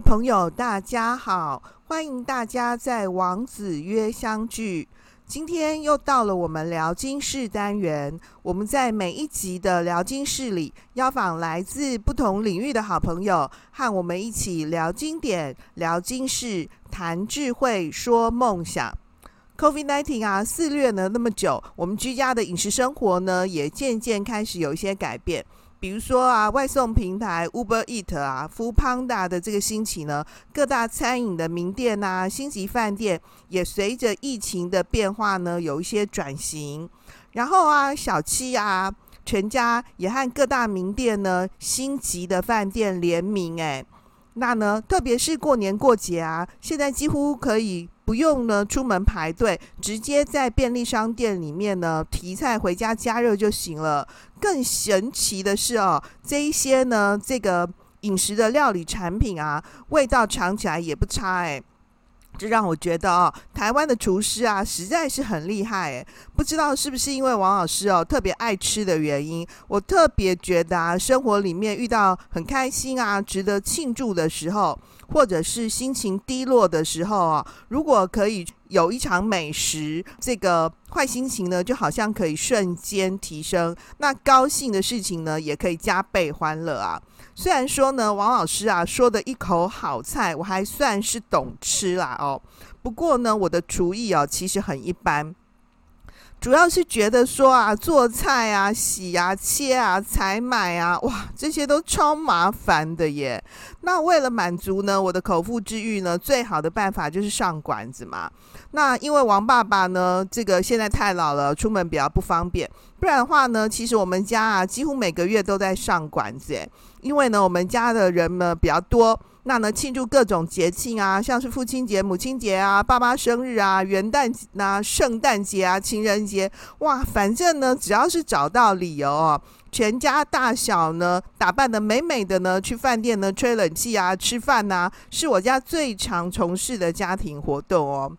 朋友，大家好，欢迎大家在王子约相聚。今天又到了我们聊经室单元，我们在每一集的聊经室里邀访来自不同领域的好朋友，和我们一起聊经典、聊经室、谈智慧、说梦想。COVID-19 啊，肆虐了那么久，我们居家的饮食生活呢，也渐渐开始有一些改变。比如说啊，外送平台 Uber Eat 啊，Foodpanda 的这个兴起呢，各大餐饮的名店呐、啊，星级饭店也随着疫情的变化呢，有一些转型。然后啊，小七啊，全家也和各大名店呢，星级的饭店联名，哎，那呢，特别是过年过节啊，现在几乎可以。不用呢，出门排队，直接在便利商店里面呢提菜回家加热就行了。更神奇的是哦，这一些呢，这个饮食的料理产品啊，味道尝起来也不差哎。这让我觉得哦，台湾的厨师啊，实在是很厉害哎。不知道是不是因为王老师哦特别爱吃的原因，我特别觉得啊，生活里面遇到很开心啊、值得庆祝的时候。或者是心情低落的时候啊，如果可以有一场美食，这个坏心情呢，就好像可以瞬间提升；那高兴的事情呢，也可以加倍欢乐啊。虽然说呢，王老师啊说的一口好菜，我还算是懂吃啦哦。不过呢，我的厨艺啊其实很一般。主要是觉得说啊，做菜啊、洗啊、切啊、采买啊，哇，这些都超麻烦的耶。那为了满足呢我的口腹之欲呢，最好的办法就是上馆子嘛。那因为王爸爸呢，这个现在太老了，出门比较不方便。不然的话呢，其实我们家啊，几乎每个月都在上馆子诶。因为呢，我们家的人呢比较多。那呢，庆祝各种节庆啊，像是父亲节、母亲节啊、爸爸生日啊、元旦呐、啊、圣诞节啊、情人节，哇，反正呢，只要是找到理由哦，全家大小呢打扮的美美的呢，去饭店呢吹冷气啊、吃饭呐、啊，是我家最常从事的家庭活动哦。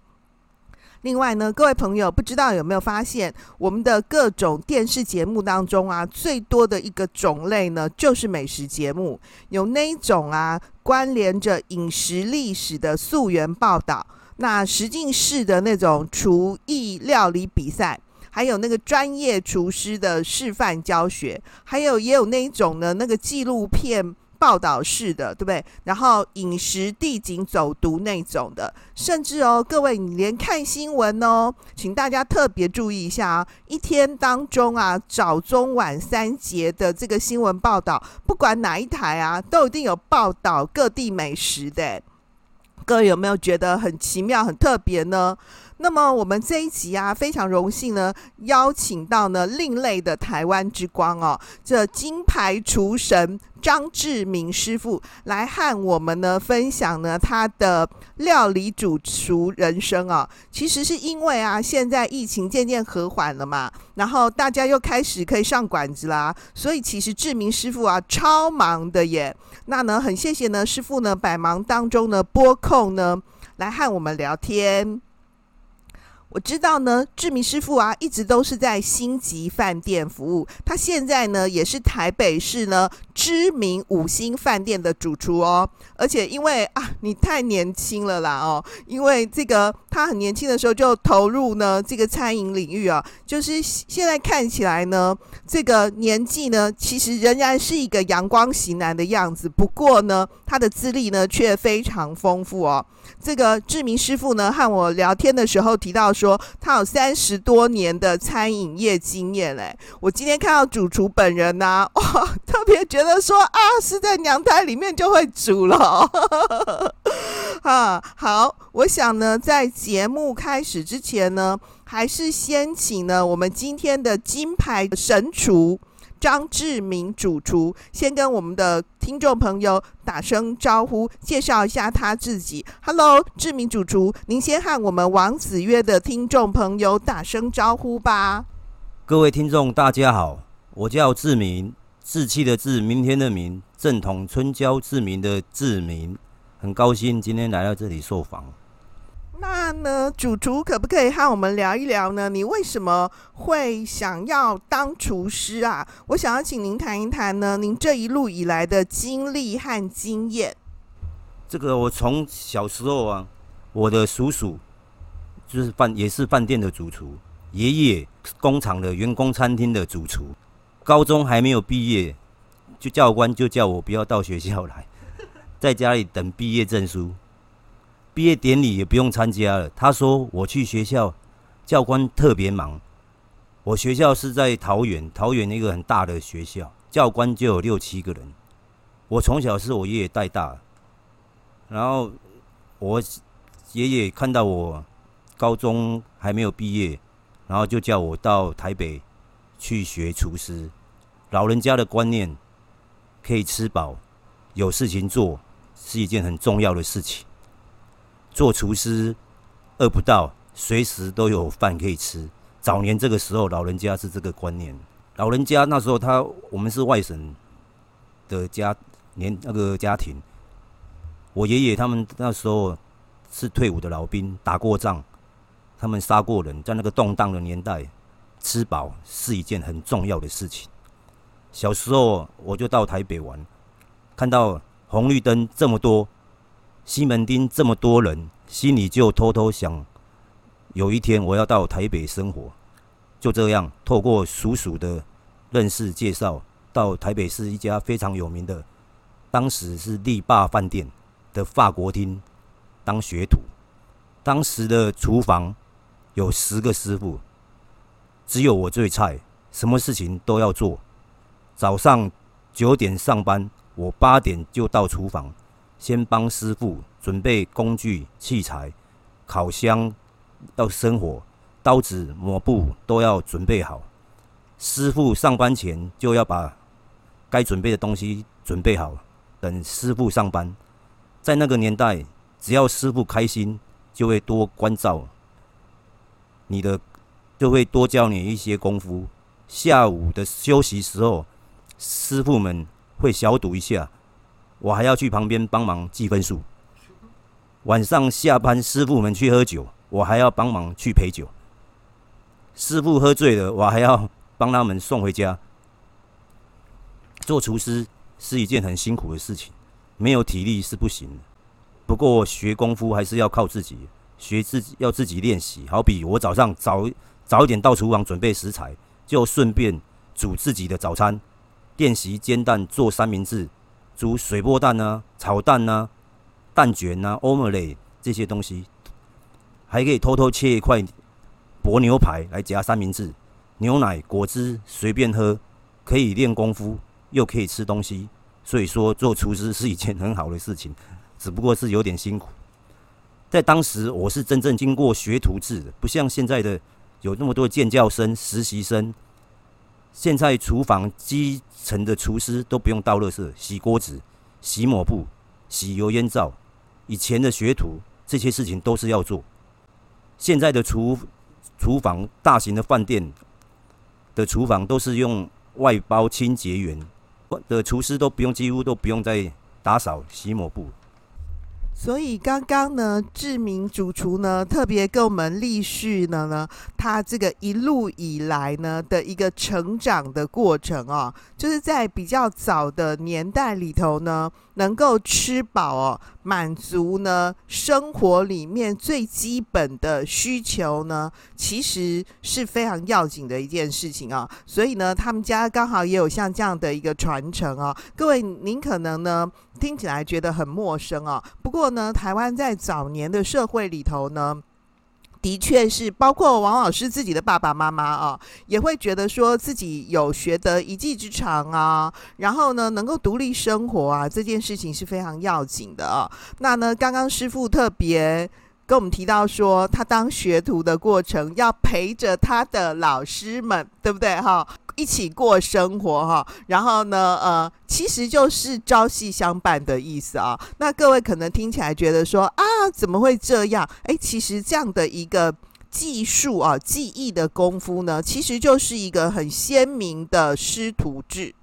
另外呢，各位朋友，不知道有没有发现，我们的各种电视节目当中啊，最多的一个种类呢，就是美食节目。有那一种啊，关联着饮食历史的溯源报道，那实境式的那种厨艺料理比赛，还有那个专业厨师的示范教学，还有也有那一种呢，那个纪录片。报道式的，对不对？然后饮食地景走读那种的，甚至哦，各位，你连看新闻哦，请大家特别注意一下啊！一天当中啊，早中晚三节的这个新闻报道，不管哪一台啊，都一定有报道各地美食的。各位有没有觉得很奇妙、很特别呢？那么我们这一集啊，非常荣幸呢，邀请到呢另类的台湾之光哦，这金牌厨神张志明师傅来和我们呢分享呢他的料理主厨人生啊。其实是因为啊，现在疫情渐渐和缓了嘛，然后大家又开始可以上馆子啦，所以其实志明师傅啊超忙的耶。那呢，很谢谢呢师傅呢百忙当中呢拨空呢来和我们聊天。我知道呢，志明师傅啊，一直都是在星级饭店服务。他现在呢，也是台北市呢知名五星饭店的主厨哦。而且因为啊，你太年轻了啦哦，因为这个他很年轻的时候就投入呢这个餐饮领域啊，就是现在看起来呢，这个年纪呢，其实仍然是一个阳光型男的样子。不过呢，他的资历呢却非常丰富哦。这个志明师傅呢，和我聊天的时候提到说，他有三十多年的餐饮业经验嘞。我今天看到主厨本人呢、哇，特别觉得说啊，是在娘胎里面就会煮了。啊，好，我想呢，在节目开始之前呢，还是先请呢我们今天的金牌神厨。张志明主厨先跟我们的听众朋友打声招呼，介绍一下他自己。Hello，志明主厨，您先和我们王子约的听众朋友打声招呼吧。各位听众，大家好，我叫志明，志气的志，明天的明，正统春娇志明的志明，很高兴今天来到这里受访。那呢，主厨可不可以和我们聊一聊呢？你为什么会想要当厨师啊？我想要请您谈一谈呢，您这一路以来的经历和经验。这个我从小时候啊，我的叔叔就是饭也是饭店的主厨，爷爷工厂的员工餐厅的主厨，高中还没有毕业，就教官就叫我不要到学校来，在家里等毕业证书，毕业典礼也不用参加了。他说我去学校，教官特别忙。我学校是在桃园，桃园一个很大的学校，教官就有六七个人。我从小是我爷爷带大，然后我爷爷看到我高中还没有毕业，然后就叫我到台北去学厨师。老人家的观念，可以吃饱，有事情做，是一件很重要的事情。做厨师饿不到，随时都有饭可以吃。早年这个时候，老人家是这个观念。老人家那时候他，我们是外省的家年那个家庭。我爷爷他们那时候是退伍的老兵，打过仗，他们杀过人，在那个动荡的年代，吃饱是一件很重要的事情。小时候我就到台北玩，看到红绿灯这么多，西门町这么多人，心里就偷偷想。有一天我要到台北生活，就这样透过叔叔的认识介绍，到台北市一家非常有名的，当时是力霸饭店的法国厅当学徒。当时的厨房有十个师傅，只有我最菜，什么事情都要做。早上九点上班，我八点就到厨房，先帮师傅准备工具器材，烤箱。要生火，刀子、抹布都要准备好。师傅上班前就要把该准备的东西准备好，等师傅上班。在那个年代，只要师傅开心，就会多关照你的，就会多教你一些功夫。下午的休息时候，师傅们会小赌一下，我还要去旁边帮忙记分数。晚上下班，师傅们去喝酒。我还要帮忙去陪酒，师傅喝醉了，我还要帮他们送回家。做厨师是一件很辛苦的事情，没有体力是不行的。不过学功夫还是要靠自己，学自己要自己练习。好比我早上早早一点到厨房准备食材，就顺便煮自己的早餐，练习煎蛋、做三明治、煮水波蛋啊、炒蛋啊、蛋卷啊、欧姆雷这些东西。还可以偷偷切一块薄牛排来夹三明治，牛奶、果汁随便喝，可以练功夫，又可以吃东西。所以说，做厨师是一件很好的事情，只不过是有点辛苦。在当时，我是真正经过学徒制的，不像现在的有那么多建教生、实习生。现在厨房基层的厨师都不用倒垃圾、洗锅子、洗抹布、洗油烟灶。以前的学徒，这些事情都是要做。现在的厨厨房，大型的饭店的厨房都是用外包清洁员的厨师，都不用，几乎都不用再打扫、洗抹布。所以刚刚呢，志明主厨呢特别跟我们立叙了呢，他这个一路以来呢的一个成长的过程啊，就是在比较早的年代里头呢，能够吃饱哦，满足呢生活里面最基本的需求呢，其实是非常要紧的一件事情啊。所以呢，他们家刚好也有像这样的一个传承啊。各位，您可能呢听起来觉得很陌生啊，不过。呢，台湾在早年的社会里头呢，的确是包括王老师自己的爸爸妈妈啊，也会觉得说自己有学得一技之长啊，然后呢，能够独立生活啊，这件事情是非常要紧的啊。那呢，刚刚师傅特别。跟我们提到说，他当学徒的过程要陪着他的老师们，对不对哈？一起过生活哈。然后呢，呃，其实就是朝夕相伴的意思啊。那各位可能听起来觉得说啊，怎么会这样？哎，其实这样的一个技术啊，技艺的功夫呢，其实就是一个很鲜明的师徒制。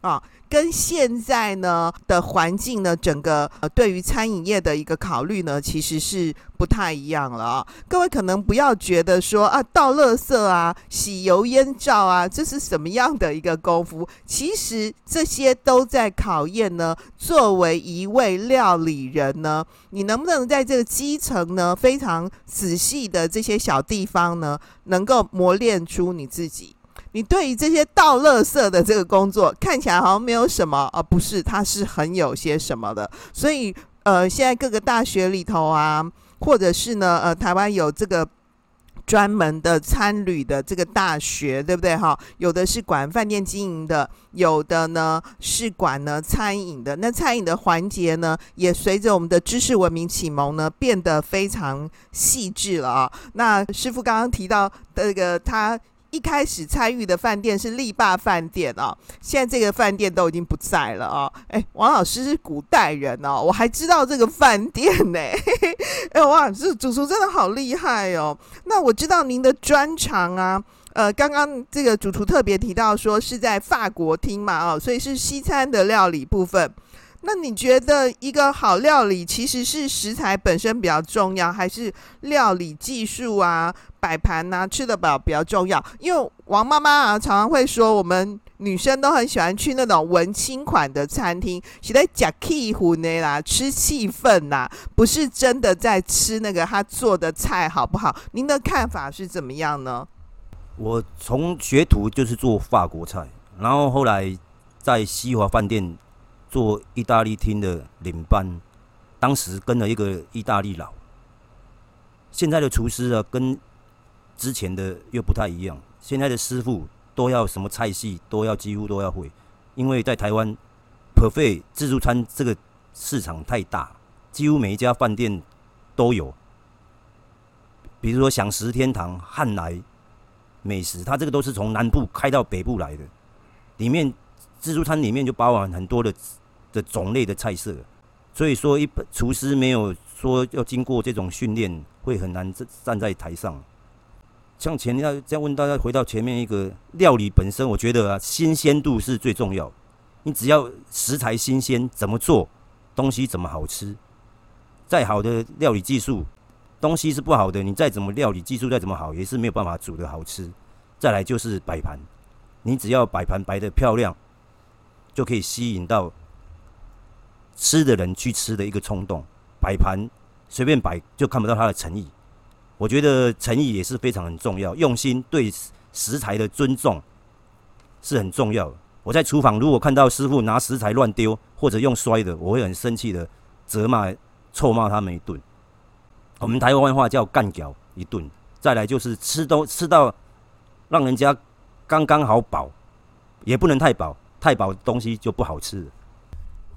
啊，跟现在呢的环境呢，整个呃对于餐饮业的一个考虑呢，其实是不太一样了啊。各位可能不要觉得说啊，倒垃圾啊、洗油烟罩啊，这是什么样的一个功夫？其实这些都在考验呢，作为一位料理人呢，你能不能在这个基层呢，非常仔细的这些小地方呢，能够磨练出你自己。你对于这些倒垃圾的这个工作看起来好像没有什么，而、啊、不是，它是很有些什么的。所以，呃，现在各个大学里头啊，或者是呢，呃，台湾有这个专门的餐旅的这个大学，对不对？哈，有的是管饭店经营的，有的呢是管呢餐饮的。那餐饮的环节呢，也随着我们的知识文明启蒙呢，变得非常细致了啊。那师傅刚刚提到这个他。一开始参与的饭店是力霸饭店哦，现在这个饭店都已经不在了哦。哎，王老师是古代人哦，我还知道这个饭店呢。哎，王老师主厨真的好厉害哦。那我知道您的专长啊，呃，刚刚这个主厨特别提到说是在法国厅嘛，哦，所以是西餐的料理部分。那你觉得一个好料理其实是食材本身比较重要，还是料理技术啊、摆盘呐、吃得饱比较重要？因为王妈妈啊常常会说，我们女生都很喜欢去那种文青款的餐厅，是在讲气氛的啦，吃气氛呐，不是真的在吃那个他做的菜好不好？您的看法是怎么样呢？我从学徒就是做法国菜，然后后来在西华饭店。做意大利厅的领班，当时跟了一个意大利佬。现在的厨师啊，跟之前的又不太一样。现在的师傅都要什么菜系都要几乎都要会，因为在台湾，perfect 自助餐这个市场太大，几乎每一家饭店都有。比如说饗食天堂、汉来美食，它这个都是从南部开到北部来的，里面自助餐里面就包含很多的。的种类的菜色，所以说一厨师没有说要经过这种训练，会很难站站在台上。像前要再问大家回到前面一个料理本身，我觉得啊，新鲜度是最重要。你只要食材新鲜，怎么做东西怎么好吃。再好的料理技术，东西是不好的，你再怎么料理技术再怎么好，也是没有办法煮的好吃。再来就是摆盘，你只要摆盘摆得漂亮，就可以吸引到。吃的人去吃的一个冲动，摆盘随便摆就看不到他的诚意。我觉得诚意也是非常很重要，用心对食材的尊重是很重要的。我在厨房如果看到师傅拿食材乱丢或者用摔的，我会很生气的责骂、臭骂他们一顿。我们台湾话叫干譙一顿。再来就是吃都吃到让人家刚刚好饱，也不能太饱，太饱东西就不好吃了。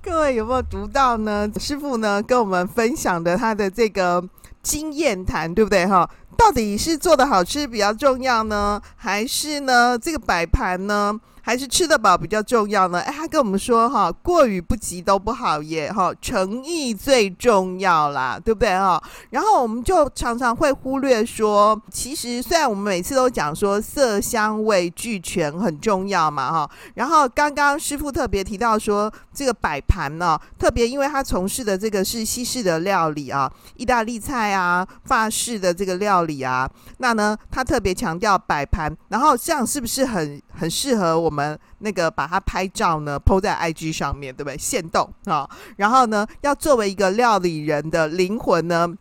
各位有没有读到呢？师傅呢跟我们分享的他的这个经验谈，对不对哈？到底是做的好吃比较重要呢，还是呢这个摆盘呢？还是吃得饱比较重要呢？哎，他跟我们说哈，过与不及都不好耶哈，诚意最重要啦，对不对哈？然后我们就常常会忽略说，其实虽然我们每次都讲说色香味俱全很重要嘛哈，然后刚刚师傅特别提到说这个摆盘呢，特别因为他从事的这个是西式的料理啊，意大利菜啊，法式的这个料理啊，那呢他特别强调摆盘，然后这样是不是很很适合我们？我们那个把它拍照呢，PO 在 IG 上面，对不对？现动啊，然后呢，要作为一个料理人的灵魂呢，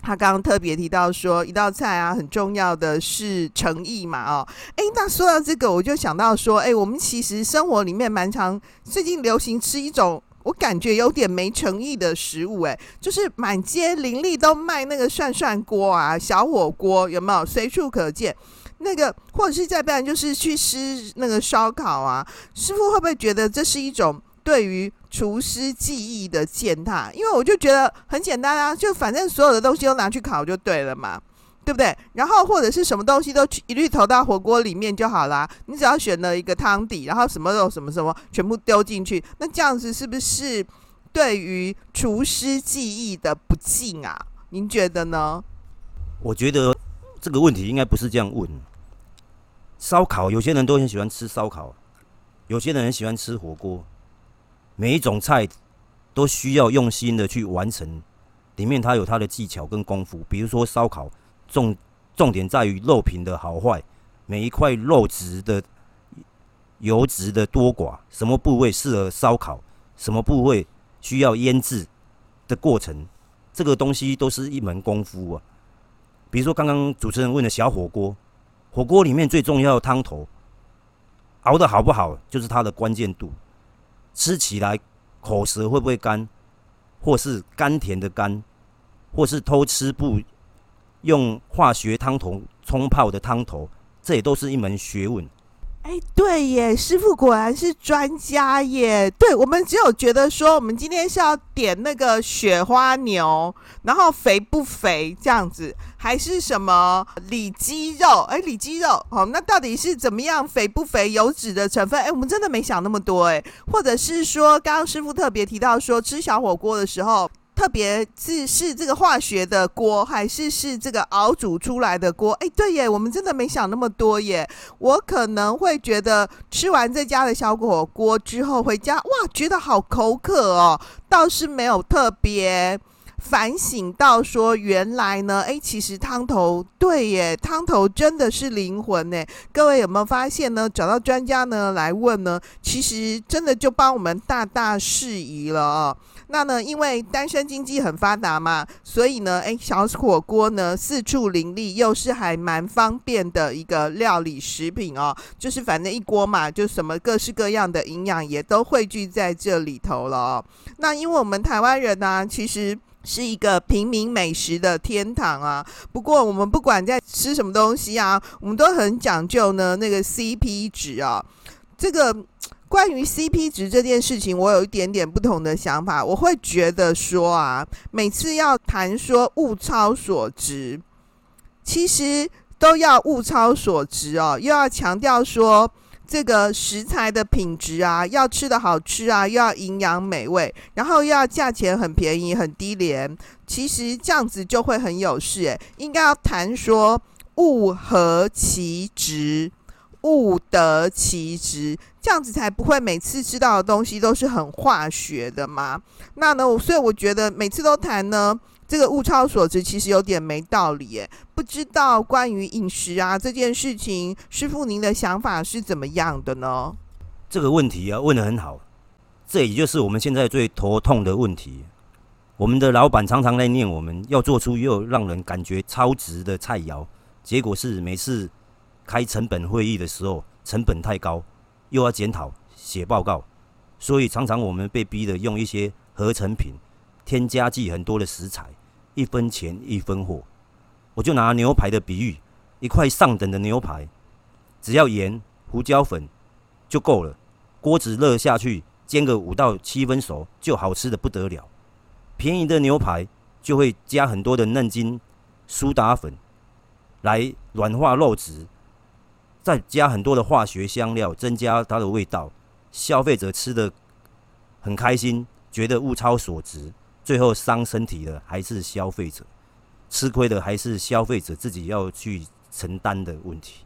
他刚刚特别提到说，一道菜啊，很重要的是诚意嘛，哦，哎，那说到这个，我就想到说，哎，我们其实生活里面蛮常最近流行吃一种，我感觉有点没诚意的食物，哎，就是满街林立都卖那个涮涮锅啊，小火锅，有没有？随处可见。那个，或者是再不然就是去吃那个烧烤啊，师傅会不会觉得这是一种对于厨师技艺的践踏？因为我就觉得很简单啊，就反正所有的东西都拿去烤就对了嘛，对不对？然后或者是什么东西都一律投到火锅里面就好啦，你只要选了一个汤底，然后什么肉什么什么全部丢进去，那这样子是不是对于厨师技艺的不敬啊？您觉得呢？我觉得这个问题应该不是这样问。烧烤，有些人都很喜欢吃烧烤，有些人很喜欢吃火锅，每一种菜都需要用心的去完成，里面它有它的技巧跟功夫。比如说烧烤，重重点在于肉品的好坏，每一块肉质的油脂的多寡，什么部位适合烧烤，什么部位需要腌制的过程，这个东西都是一门功夫啊。比如说刚刚主持人问的小火锅，火锅里面最重要的汤头。熬的好不好，就是它的关键度。吃起来口舌会不会干，或是甘甜的甘，或是偷吃不用化学汤头冲泡的汤头，这也都是一门学问。哎，对耶，师傅果然是专家耶。对，我们只有觉得说，我们今天是要点那个雪花牛，然后肥不肥这样子，还是什么里脊肉？哎，里脊肉，哦，那到底是怎么样肥不肥？油脂的成分？哎，我们真的没想那么多哎。或者是说，刚刚师傅特别提到说，吃小火锅的时候。特别是是这个化学的锅，还是是这个熬煮出来的锅？哎，对耶，我们真的没想那么多耶。我可能会觉得吃完这家的小火锅之后回家，哇，觉得好口渴哦，倒是没有特别。反省到说，原来呢，哎，其实汤头对耶，汤头真的是灵魂呢。各位有没有发现呢？找到专家呢来问呢，其实真的就帮我们大大释疑了哦。那呢，因为单身经济很发达嘛，所以呢，哎，小火锅呢四处林立，又是还蛮方便的一个料理食品哦。就是反正一锅嘛，就什么各式各样的营养也都汇聚在这里头了哦。那因为我们台湾人呢，其实。是一个平民美食的天堂啊！不过我们不管在吃什么东西啊，我们都很讲究呢那个 CP 值啊。这个关于 CP 值这件事情，我有一点点不同的想法。我会觉得说啊，每次要谈说物超所值，其实都要物超所值哦，又要强调说。这个食材的品质啊，要吃的好吃啊，又要营养美味，然后又要价钱很便宜、很低廉。其实这样子就会很有事诶，应该要谈说物合其值，物得其值，这样子才不会每次吃到的东西都是很化学的嘛。那呢，所以我觉得每次都谈呢。这个物超所值其实有点没道理耶，不知道关于饮食啊这件事情，师傅您的想法是怎么样的呢？这个问题啊问得很好，这也就是我们现在最头痛的问题。我们的老板常常来念我们要做出又让人感觉超值的菜肴，结果是每次开成本会议的时候成本太高，又要检讨写报告，所以常常我们被逼的用一些合成品、添加剂很多的食材。一分钱一分货，我就拿牛排的比喻，一块上等的牛排，只要盐、胡椒粉就够了，锅子热下去煎个五到七分熟，就好吃的不得了。便宜的牛排就会加很多的嫩筋、苏打粉来软化肉质，再加很多的化学香料，增加它的味道。消费者吃得很开心，觉得物超所值。最后伤身体的还是消费者，吃亏的还是消费者自己要去承担的问题。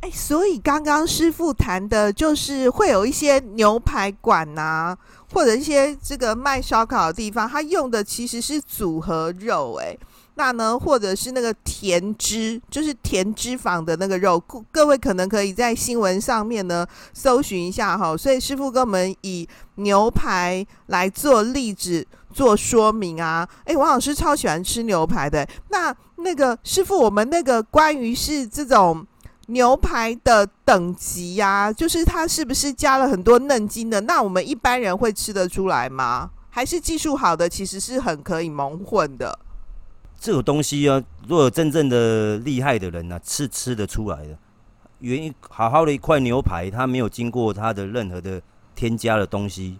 哎，所以刚刚师傅谈的就是会有一些牛排馆呐、啊，或者一些这个卖烧烤的地方，他用的其实是组合肉，哎。那呢，或者是那个甜脂，就是甜脂肪的那个肉，各位可能可以在新闻上面呢搜寻一下哈。所以师傅跟我们以牛排来做例子做说明啊。诶，王老师超喜欢吃牛排的。那那个师傅，我们那个关于是这种牛排的等级呀、就是它是不是加了很多嫩筋的？那我们一般人会吃得出来吗？还是技术好的其实是很可以蒙混的？这个东西啊，如果真正的厉害的人呢、啊，是吃得出来的。原因好好的一块牛排，它没有经过它的任何的添加的东西，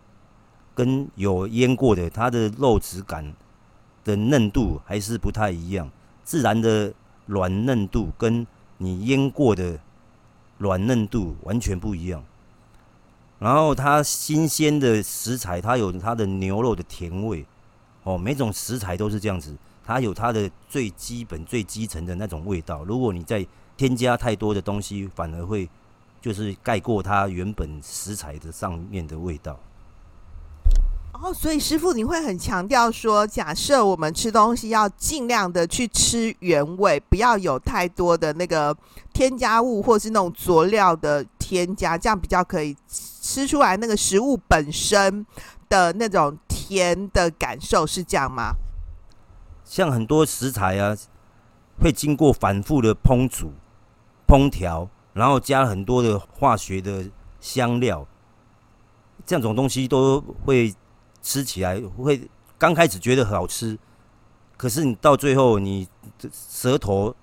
跟有腌过的，它的肉质感的嫩度还是不太一样。自然的软嫩度跟你腌过的软嫩度完全不一样。然后它新鲜的食材，它有它的牛肉的甜味。哦，每种食材都是这样子。它有它的最基本、最基层的那种味道。如果你再添加太多的东西，反而会就是盖过它原本食材的上面的味道。哦，所以师傅，你会很强调说，假设我们吃东西要尽量的去吃原味，不要有太多的那个添加物或是那种佐料的添加，这样比较可以吃出来那个食物本身的那种甜的感受，是这样吗？像很多食材啊，会经过反复的烹煮、烹调，然后加很多的化学的香料，这种东西都会。吃起来会刚开始觉得很好吃，可是你到最后，你舌头、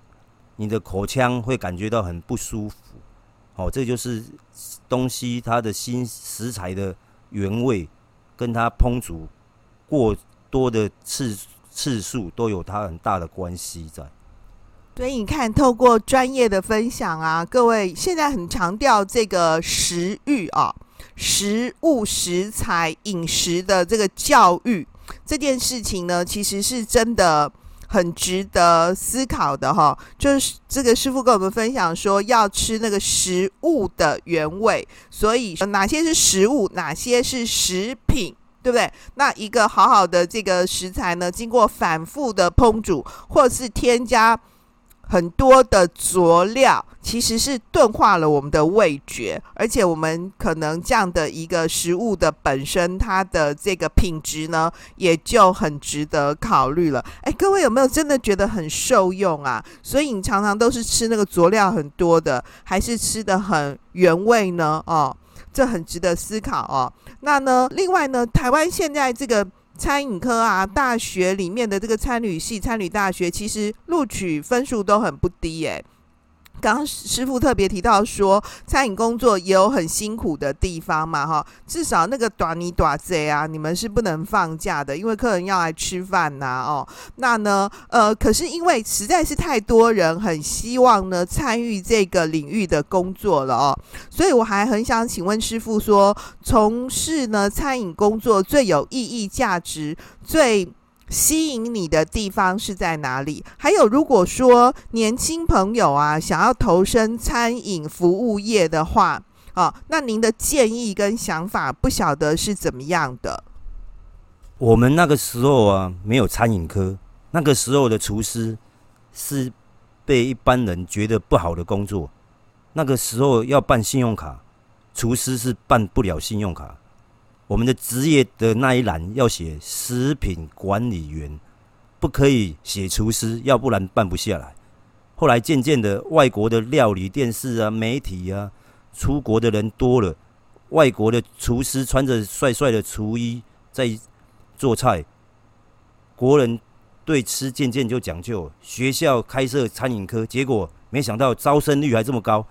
你的口腔会感觉到很不舒服。哦，这就是东西它的新食材的原味，跟它烹煮过多的次数次数都有它很大的关系在。所以你看，透过专业的分享啊，各位现在很强调这个食欲啊。食物、食材、饮食的这个教育这件事情呢，其实是真的很值得思考的哈。就是这个师傅跟我们分享说，要吃那个食物的原味，所以哪些是食物，哪些是食品，对不对？那一个好好的这个食材呢，经过反复的烹煮，或是添加。很多的佐料其实是钝化了我们的味觉，而且我们可能这样的一个食物的本身，它的这个品质呢，也就很值得考虑了。哎，各位有没有真的觉得很受用啊？所以你常常都是吃那个佐料很多的，还是吃得很原味呢？哦，这很值得思考哦。那呢，另外呢，台湾现在这个。餐饮科啊，大学里面的这个餐旅系、餐旅大学，其实录取分数都很不低耶。刚刚师傅特别提到说，餐饮工作也有很辛苦的地方嘛，哈，至少那个短你短贼啊，你们是不能放假的，因为客人要来吃饭呐，哦，那呢，呃，可是因为实在是太多人很希望呢参与这个领域的工作了哦，所以我还很想请问师傅说，从事呢餐饮工作最有意义、价值最。吸引你的地方是在哪里？还有，如果说年轻朋友啊想要投身餐饮服务业的话，啊，那您的建议跟想法不晓得是怎么样的？我们那个时候啊，没有餐饮科，那个时候的厨师是被一般人觉得不好的工作。那个时候要办信用卡，厨师是办不了信用卡。我们的职业的那一栏要写食品管理员，不可以写厨师，要不然办不下来。后来渐渐的，外国的料理电视啊、媒体啊，出国的人多了，外国的厨师穿着帅帅的厨衣在做菜，国人对吃渐渐就讲究。学校开设餐饮科，结果没想到招生率还这么高，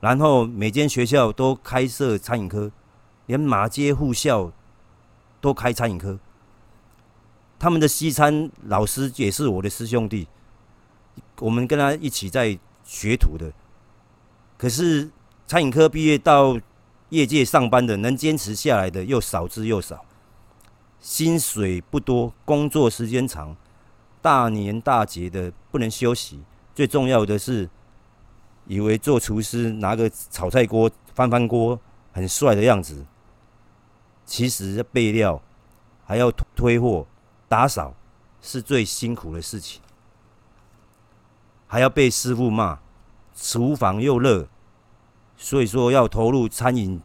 然后每间学校都开设餐饮科。连马街护校都开餐饮科，他们的西餐老师也是我的师兄弟，我们跟他一起在学徒的。可是餐饮科毕业到业界上班的，能坚持下来的又少之又少，薪水不多，工作时间长，大年大节的不能休息。最重要的是，以为做厨师拿个炒菜锅翻翻锅很帅的样子。其实备料，还要推货、打扫，是最辛苦的事情。还要被师傅骂，厨房又热，所以说要投入餐饮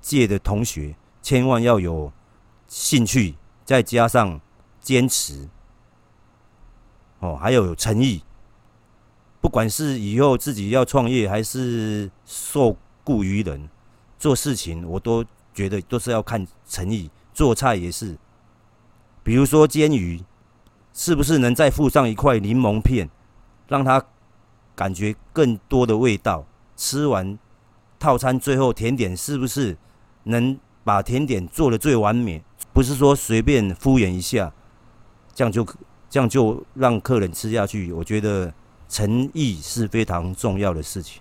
界的同学，千万要有兴趣，再加上坚持，哦，还有诚意。不管是以后自己要创业，还是受雇于人，做事情我都。觉得都是要看诚意，做菜也是。比如说煎鱼，是不是能再附上一块柠檬片，让它感觉更多的味道？吃完套餐最后甜点，是不是能把甜点做的最完美？不是说随便敷衍一下，这样就这样就让客人吃下去。我觉得诚意是非常重要的事情。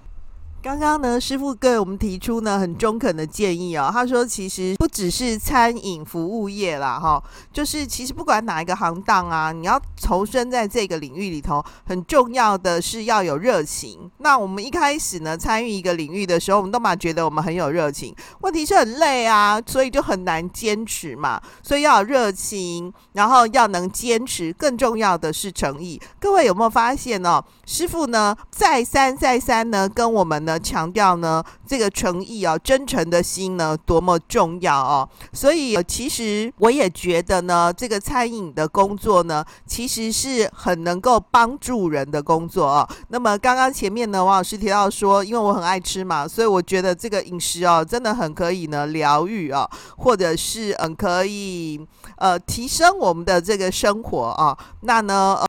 刚刚呢，师傅给我们提出呢很中肯的建议哦。他说，其实不只是餐饮服务业啦，哈，就是其实不管哪一个行当啊，你要投身在这个领域里头，很重要的是要有热情。那我们一开始呢参与一个领域的时候，我们都嘛觉得我们很有热情，问题是很累啊，所以就很难坚持嘛。所以要有热情，然后要能坚持，更重要的是诚意。各位有没有发现、哦？师傅呢再三再三呢跟我们。呢，强调呢，这个诚意啊，真诚的心呢，多么重要哦。所以，其实我也觉得呢，这个餐饮的工作呢，其实是很能够帮助人的工作哦。那么，刚刚前面呢，王老师提到说，因为我很爱吃嘛，所以我觉得这个饮食哦，真的很可以呢疗愈啊，或者是嗯，可以呃提升我们的这个生活啊。那呢？呃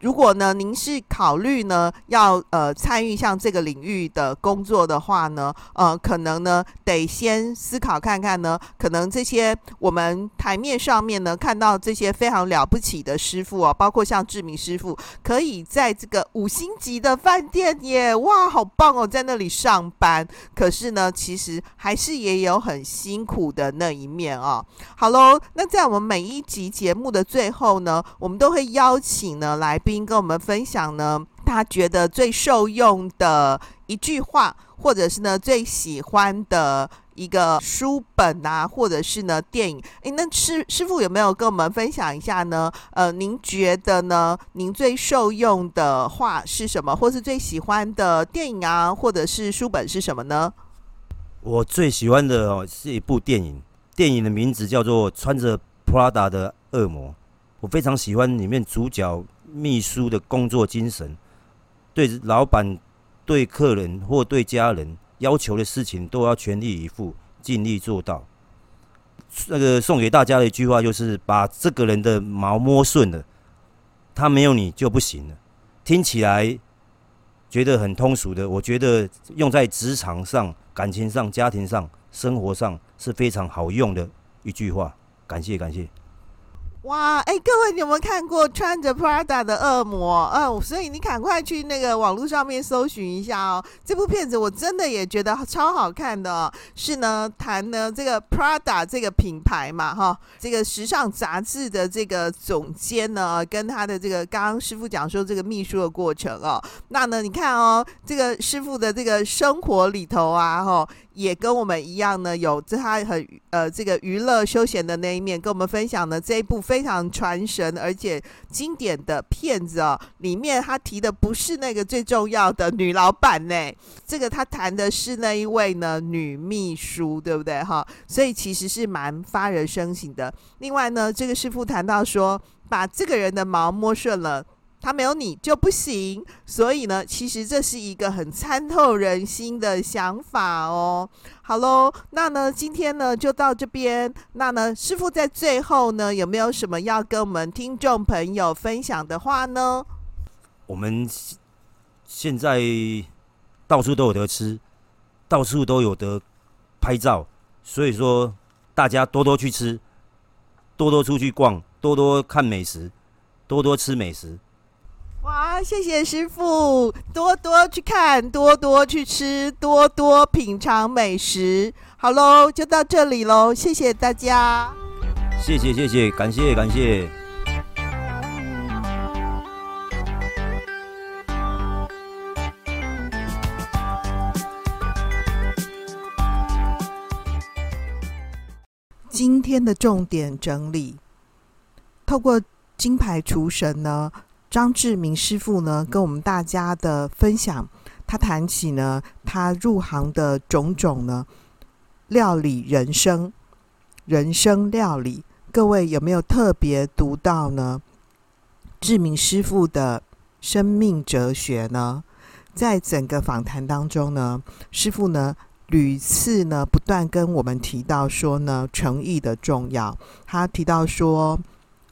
如果呢，您是考虑呢要呃参与像这个领域的工作的话呢，呃，可能呢得先思考看看呢，可能这些我们台面上面呢看到这些非常了不起的师傅哦，包括像志明师傅，可以在这个五星级的饭店耶，哇，好棒哦，在那里上班。可是呢，其实还是也有很辛苦的那一面、哦。好喽，那在我们每一集节目的最后呢，我们都会邀请呢来。跟我们分享呢，他觉得最受用的一句话，或者是呢最喜欢的一个书本啊，或者是呢电影。诶，那师师傅有没有跟我们分享一下呢？呃，您觉得呢？您最受用的话是什么？或是最喜欢的电影啊，或者是书本是什么呢？我最喜欢的哦是一部电影，电影的名字叫做《穿着 Prada 的恶魔》。我非常喜欢里面主角。秘书的工作精神，对老板、对客人或对家人要求的事情，都要全力以赴、尽力做到。那个送给大家的一句话就是：把这个人的毛摸顺了，他没有你就不行了。听起来觉得很通俗的，我觉得用在职场上、感情上、家庭上、生活上是非常好用的一句话。感谢，感谢。哇，哎，各位，你有没有看过穿着 Prada 的恶魔？哦，所以你赶快去那个网络上面搜寻一下哦。这部片子我真的也觉得超好看的哦，是呢，谈呢这个 Prada 这个品牌嘛，哈，这个时尚杂志的这个总监呢，跟他的这个刚刚师傅讲说这个秘书的过程哦。那呢，你看哦，这个师傅的这个生活里头啊，哈。也跟我们一样呢，有这他很呃这个娱乐休闲的那一面，跟我们分享呢这一部非非常传神而且经典的片子哦。里面他提的不是那个最重要的女老板呢，这个他谈的是那一位呢女秘书，对不对哈？所以其实是蛮发人深省的。另外呢，这个师傅谈到说，把这个人的毛摸顺了。他没有你就不行，所以呢，其实这是一个很参透人心的想法哦。好喽，那呢，今天呢就到这边。那呢，师傅在最后呢，有没有什么要跟我们听众朋友分享的话呢？我们现在到处都有得吃，到处都有得拍照，所以说大家多多去吃，多多出去逛，多多看美食，多多吃美食。哇，谢谢师傅，多多去看，多多去吃，多多品尝美食。好喽，就到这里喽，谢谢大家。谢谢谢谢，感谢感谢。今天的重点整理，透过金牌厨神呢。张志明师傅呢，跟我们大家的分享，他谈起呢，他入行的种种呢，料理人生，人生料理，各位有没有特别读到呢？志明师傅的生命哲学呢，在整个访谈当中呢，师傅呢屡次呢不断跟我们提到说呢，诚意的重要。他提到说。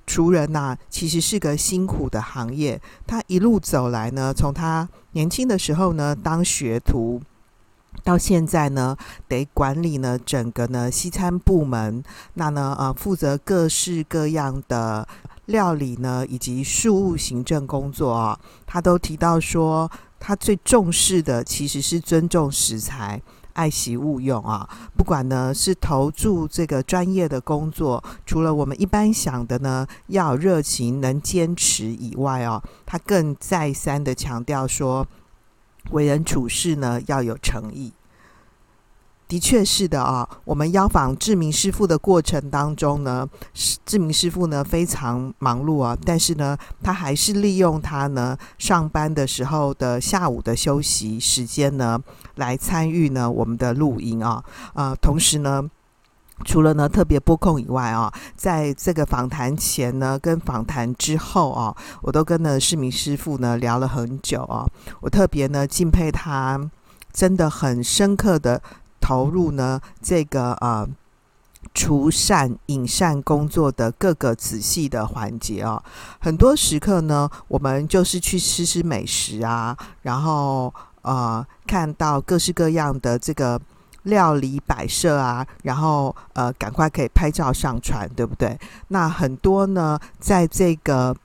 厨人呐、其实是个辛苦的行业。他一路走来呢，从他年轻的时候呢，当学徒，到现在呢，得管理呢整个呢西餐部门。那呢，呃，负责各式各样的料理呢，以及事务行政工作啊。他都提到说，他最重视的其实是尊重食材。爱惜物用啊，不管呢是投注这个专业的工作，除了我们一般想的呢要热情、能坚持以外哦，他更再三的强调说，为人处事呢要有诚意。的确是的啊，我们邀访志明师傅的过程当中呢，志明师傅呢非常忙碌啊，但是呢，他还是利用他呢上班的时候的下午的休息时间呢，来参与呢我们的录音啊，啊、呃，同时呢，除了呢特别拨空以外啊，在这个访谈前呢跟访谈之后啊，我都跟呢志明师傅呢聊了很久啊，我特别呢敬佩他，真的很深刻的。投入呢这个呃厨膳饮膳工作的各个仔细的环节啊，很多时刻呢，我们就是去吃吃美食啊，然后呃看到各式各样的这个料理摆设啊，然后呃赶快可以拍照上传，对不对？那很多呢，在这个。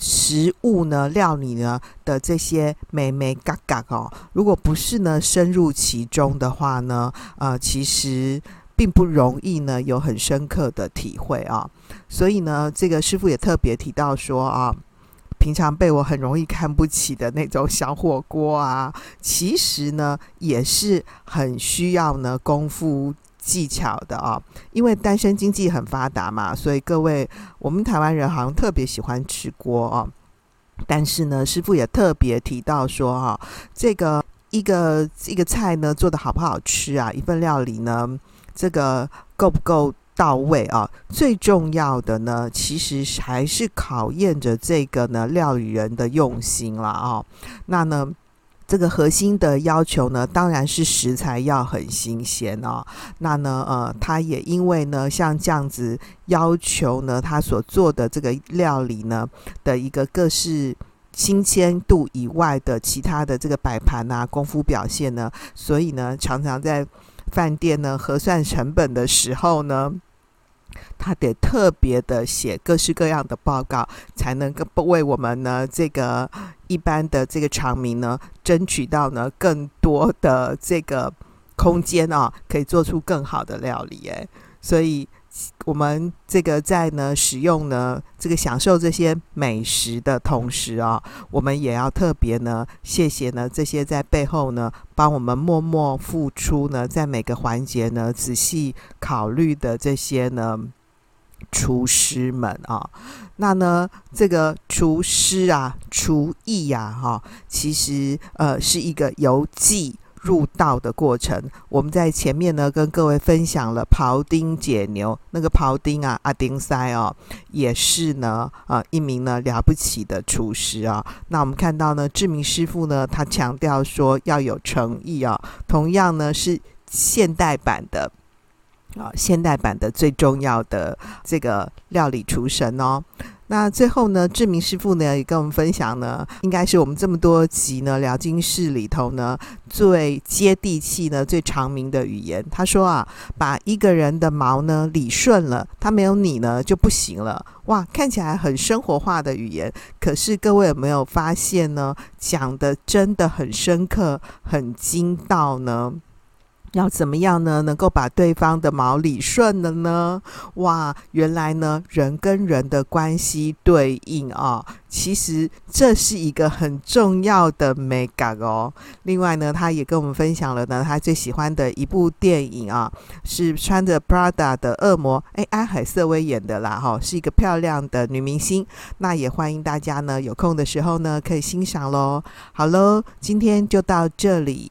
食物呢，料理呢的这些美眉嘎嘎哦，如果不是呢深入其中的话呢，呃，其实并不容易呢有很深刻的体会啊。所以呢，这个师傅也特别提到说啊，平常被我很容易看不起的那种小火锅啊，其实呢也是很需要呢功夫。技巧的啊，因为单身经济很发达嘛，所以各位我们台湾人好像特别喜欢吃锅啊。但是呢，师傅也特别提到说哈，这个一个一个菜呢做的好不好吃啊，一份料理呢这个够不够到位啊？最重要的呢，其实还是考验着这个呢料理人的用心了啊。那呢？这个核心的要求呢，当然是食材要很新鲜哦。那呢，呃，他也因为呢，像这样子要求呢，他所做的这个料理呢的一个各式新鲜度以外的其他的这个摆盘啊、功夫表现呢，所以呢，常常在饭店呢核算成本的时候呢。他得特别的写各式各样的报告，才能够不为我们呢这个一般的这个常民呢争取到呢更多的这个空间啊，可以做出更好的料理。哎，所以我们这个在呢使用呢这个享受这些美食的同时啊，我们也要特别呢谢谢呢这些在背后呢帮我们默默付出呢，在每个环节呢仔细考虑的这些呢。厨师们啊，那呢，这个厨师啊，厨艺呀，哈，其实呃是一个由技入道的过程。我们在前面呢跟各位分享了庖丁解牛，那个庖丁啊，阿丁塞哦，也是呢呃一名呢了不起的厨师啊。那我们看到呢，志明师傅呢，他强调说要有诚意啊，同样呢是现代版的。啊，现代版的最重要的这个料理厨神哦。那最后呢，志明师傅呢也跟我们分享呢，应该是我们这么多集呢聊经室里头呢最接地气呢最常民的语言。他说啊，把一个人的毛呢理顺了，他没有你呢就不行了。哇，看起来很生活化的语言，可是各位有没有发现呢？讲的真的很深刻，很精到呢。要怎么样呢？能够把对方的毛理顺了呢？哇，原来呢，人跟人的关系对应啊，其实这是一个很重要的美感哦。另外呢，他也跟我们分享了呢，他最喜欢的一部电影啊，是穿着 Prada 的恶魔，哎，安海瑟薇演的啦，哈，是一个漂亮的女明星。那也欢迎大家呢，有空的时候呢，可以欣赏喽。好喽，今天就到这里。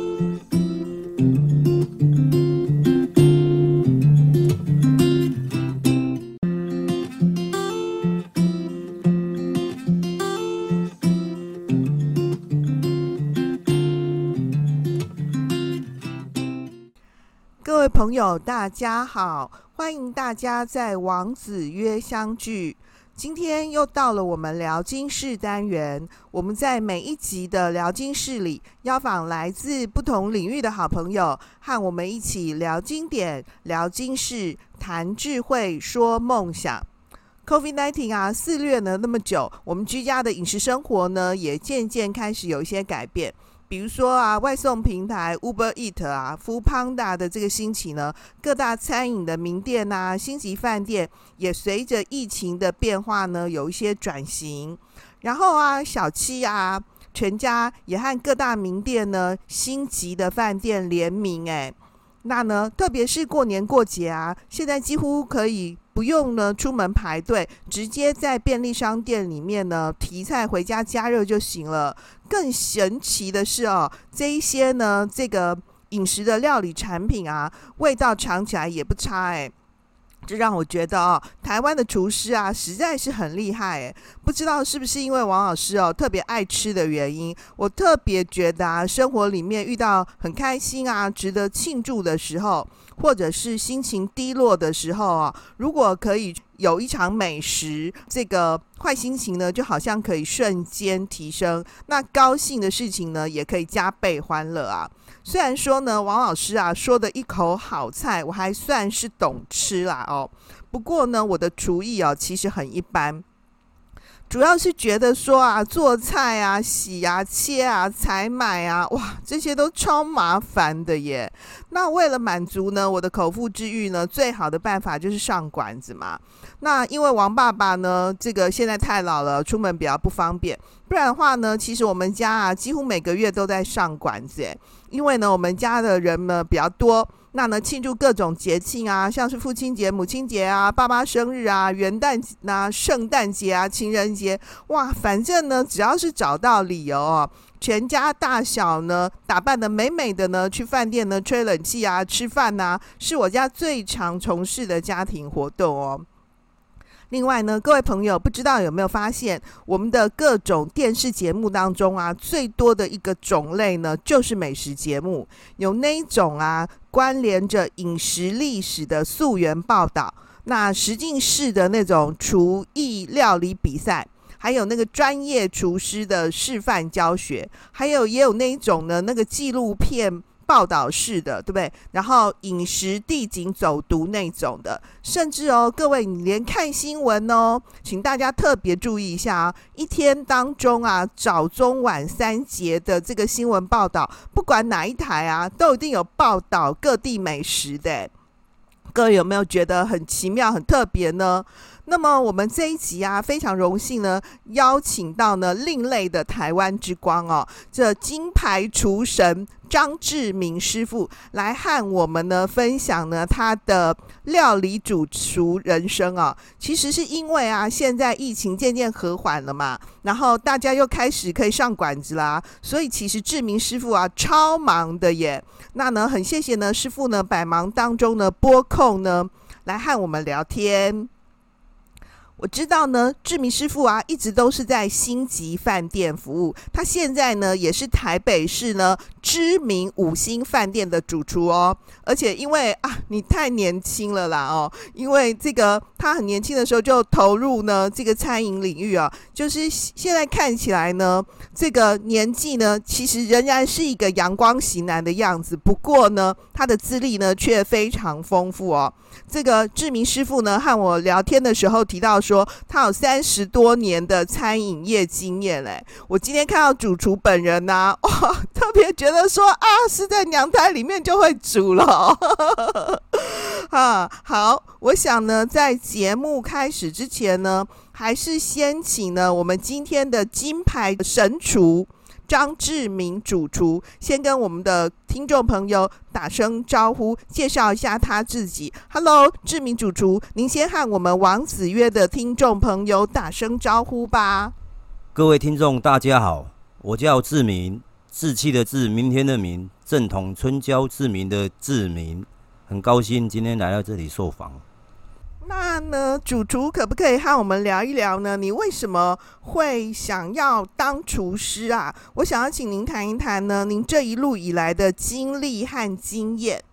朋友，大家好！欢迎大家在王子约相聚。今天又到了我们聊经室单元。我们在每一集的聊经室里，邀访来自不同领域的好朋友，和我们一起聊经典、聊经室、谈智慧、说梦想。COVID-19 啊，肆虐了那么久，我们居家的饮食生活呢，也渐渐开始有一些改变。比如说啊，外送平台 Uber Eat 啊，Foodpanda 的这个兴起呢，各大餐饮的名店呐、星级饭店也随着疫情的变化呢，有一些转型。然后啊，小七啊，全家也和各大名店呢、星级的饭店联名，哎，那呢，特别是过年过节啊，现在几乎可以。不用呢，出门排队，直接在便利商店里面呢提菜回家加热就行了。更神奇的是哦，这一些呢，这个饮食的料理产品啊，味道尝起来也不差哎。这让我觉得哦，台湾的厨师啊，实在是很厉害诶。不知道是不是因为王老师哦特别爱吃的原因，我特别觉得啊，生活里面遇到很开心啊、值得庆祝的时候，或者是心情低落的时候啊，如果可以有一场美食，这个坏心情呢，就好像可以瞬间提升；那高兴的事情呢，也可以加倍欢乐啊。虽然说呢，王老师啊说的一口好菜，我还算是懂吃啦哦。不过呢，我的厨艺哦其实很一般，主要是觉得说啊，做菜啊、洗啊、切啊、采买啊，哇，这些都超麻烦的耶。那为了满足呢我的口腹之欲呢，最好的办法就是上馆子嘛。那因为王爸爸呢，这个现在太老了，出门比较不方便。不然的话呢，其实我们家啊，几乎每个月都在上馆子，诶。因为呢，我们家的人呢比较多，那呢庆祝各种节庆啊，像是父亲节、母亲节啊、爸爸生日啊、元旦啊、圣诞节啊、情人节，哇，反正呢，只要是找到理由哦，全家大小呢打扮的美美的呢，去饭店呢吹冷气啊、吃饭呐、是我家最常从事的家庭活动哦。另外呢，各位朋友，不知道有没有发现，我们的各种电视节目当中啊，最多的一个种类呢，就是美食节目。有那一种啊，关联着饮食历史的溯源报道，那实境式的那种厨艺料理比赛，还有那个专业厨师的示范教学，还有也有那一种呢，那个纪录片。报道式的，对不对？然后饮食地景走读那种的，甚至哦，各位，你连看新闻哦，请大家特别注意一下啊！一天当中啊，早中晚三节的这个新闻报道，不管哪一台啊，都一定有报道各地美食的。各位有没有觉得很奇妙、很特别呢？那么我们这一集啊，非常荣幸呢，邀请到呢另类的台湾之光哦，这金牌厨神张志明师傅来和我们呢分享呢他的料理主厨人生啊。其实是因为啊，现在疫情渐渐和缓了嘛，然后大家又开始可以上馆子啦，所以其实志明师傅啊超忙的耶。那呢，很谢谢呢师傅呢百忙当中呢拨空呢来和我们聊天。我知道呢，志明师傅啊，一直都是在星级饭店服务。他现在呢，也是台北市呢知名五星饭店的主厨哦。而且因为啊，你太年轻了啦哦，因为这个他很年轻的时候就投入呢这个餐饮领域啊，就是现在看起来呢，这个年纪呢，其实仍然是一个阳光型男的样子。不过呢，他的资历呢却非常丰富哦。这个志明师傅呢，和我聊天的时候提到说，说他有三十多年的餐饮业经验嘞。我今天看到主厨本人呢、哇，特别觉得说啊，是在娘胎里面就会煮了。啊，好，我想呢，在节目开始之前呢，还是先请呢我们今天的金牌神厨。张志明主厨先跟我们的听众朋友打声招呼，介绍一下他自己。Hello，志明主厨，您先和我们王子曰的听众朋友打声招呼吧。各位听众，大家好，我叫志明，志气的志，明天的明，正统春娇志明的志明，很高兴今天来到这里受访。那呢，主厨可不可以和我们聊一聊呢？你为什么会想要当厨师啊？我想要请您谈一谈呢，您这一路以来的经历和经验。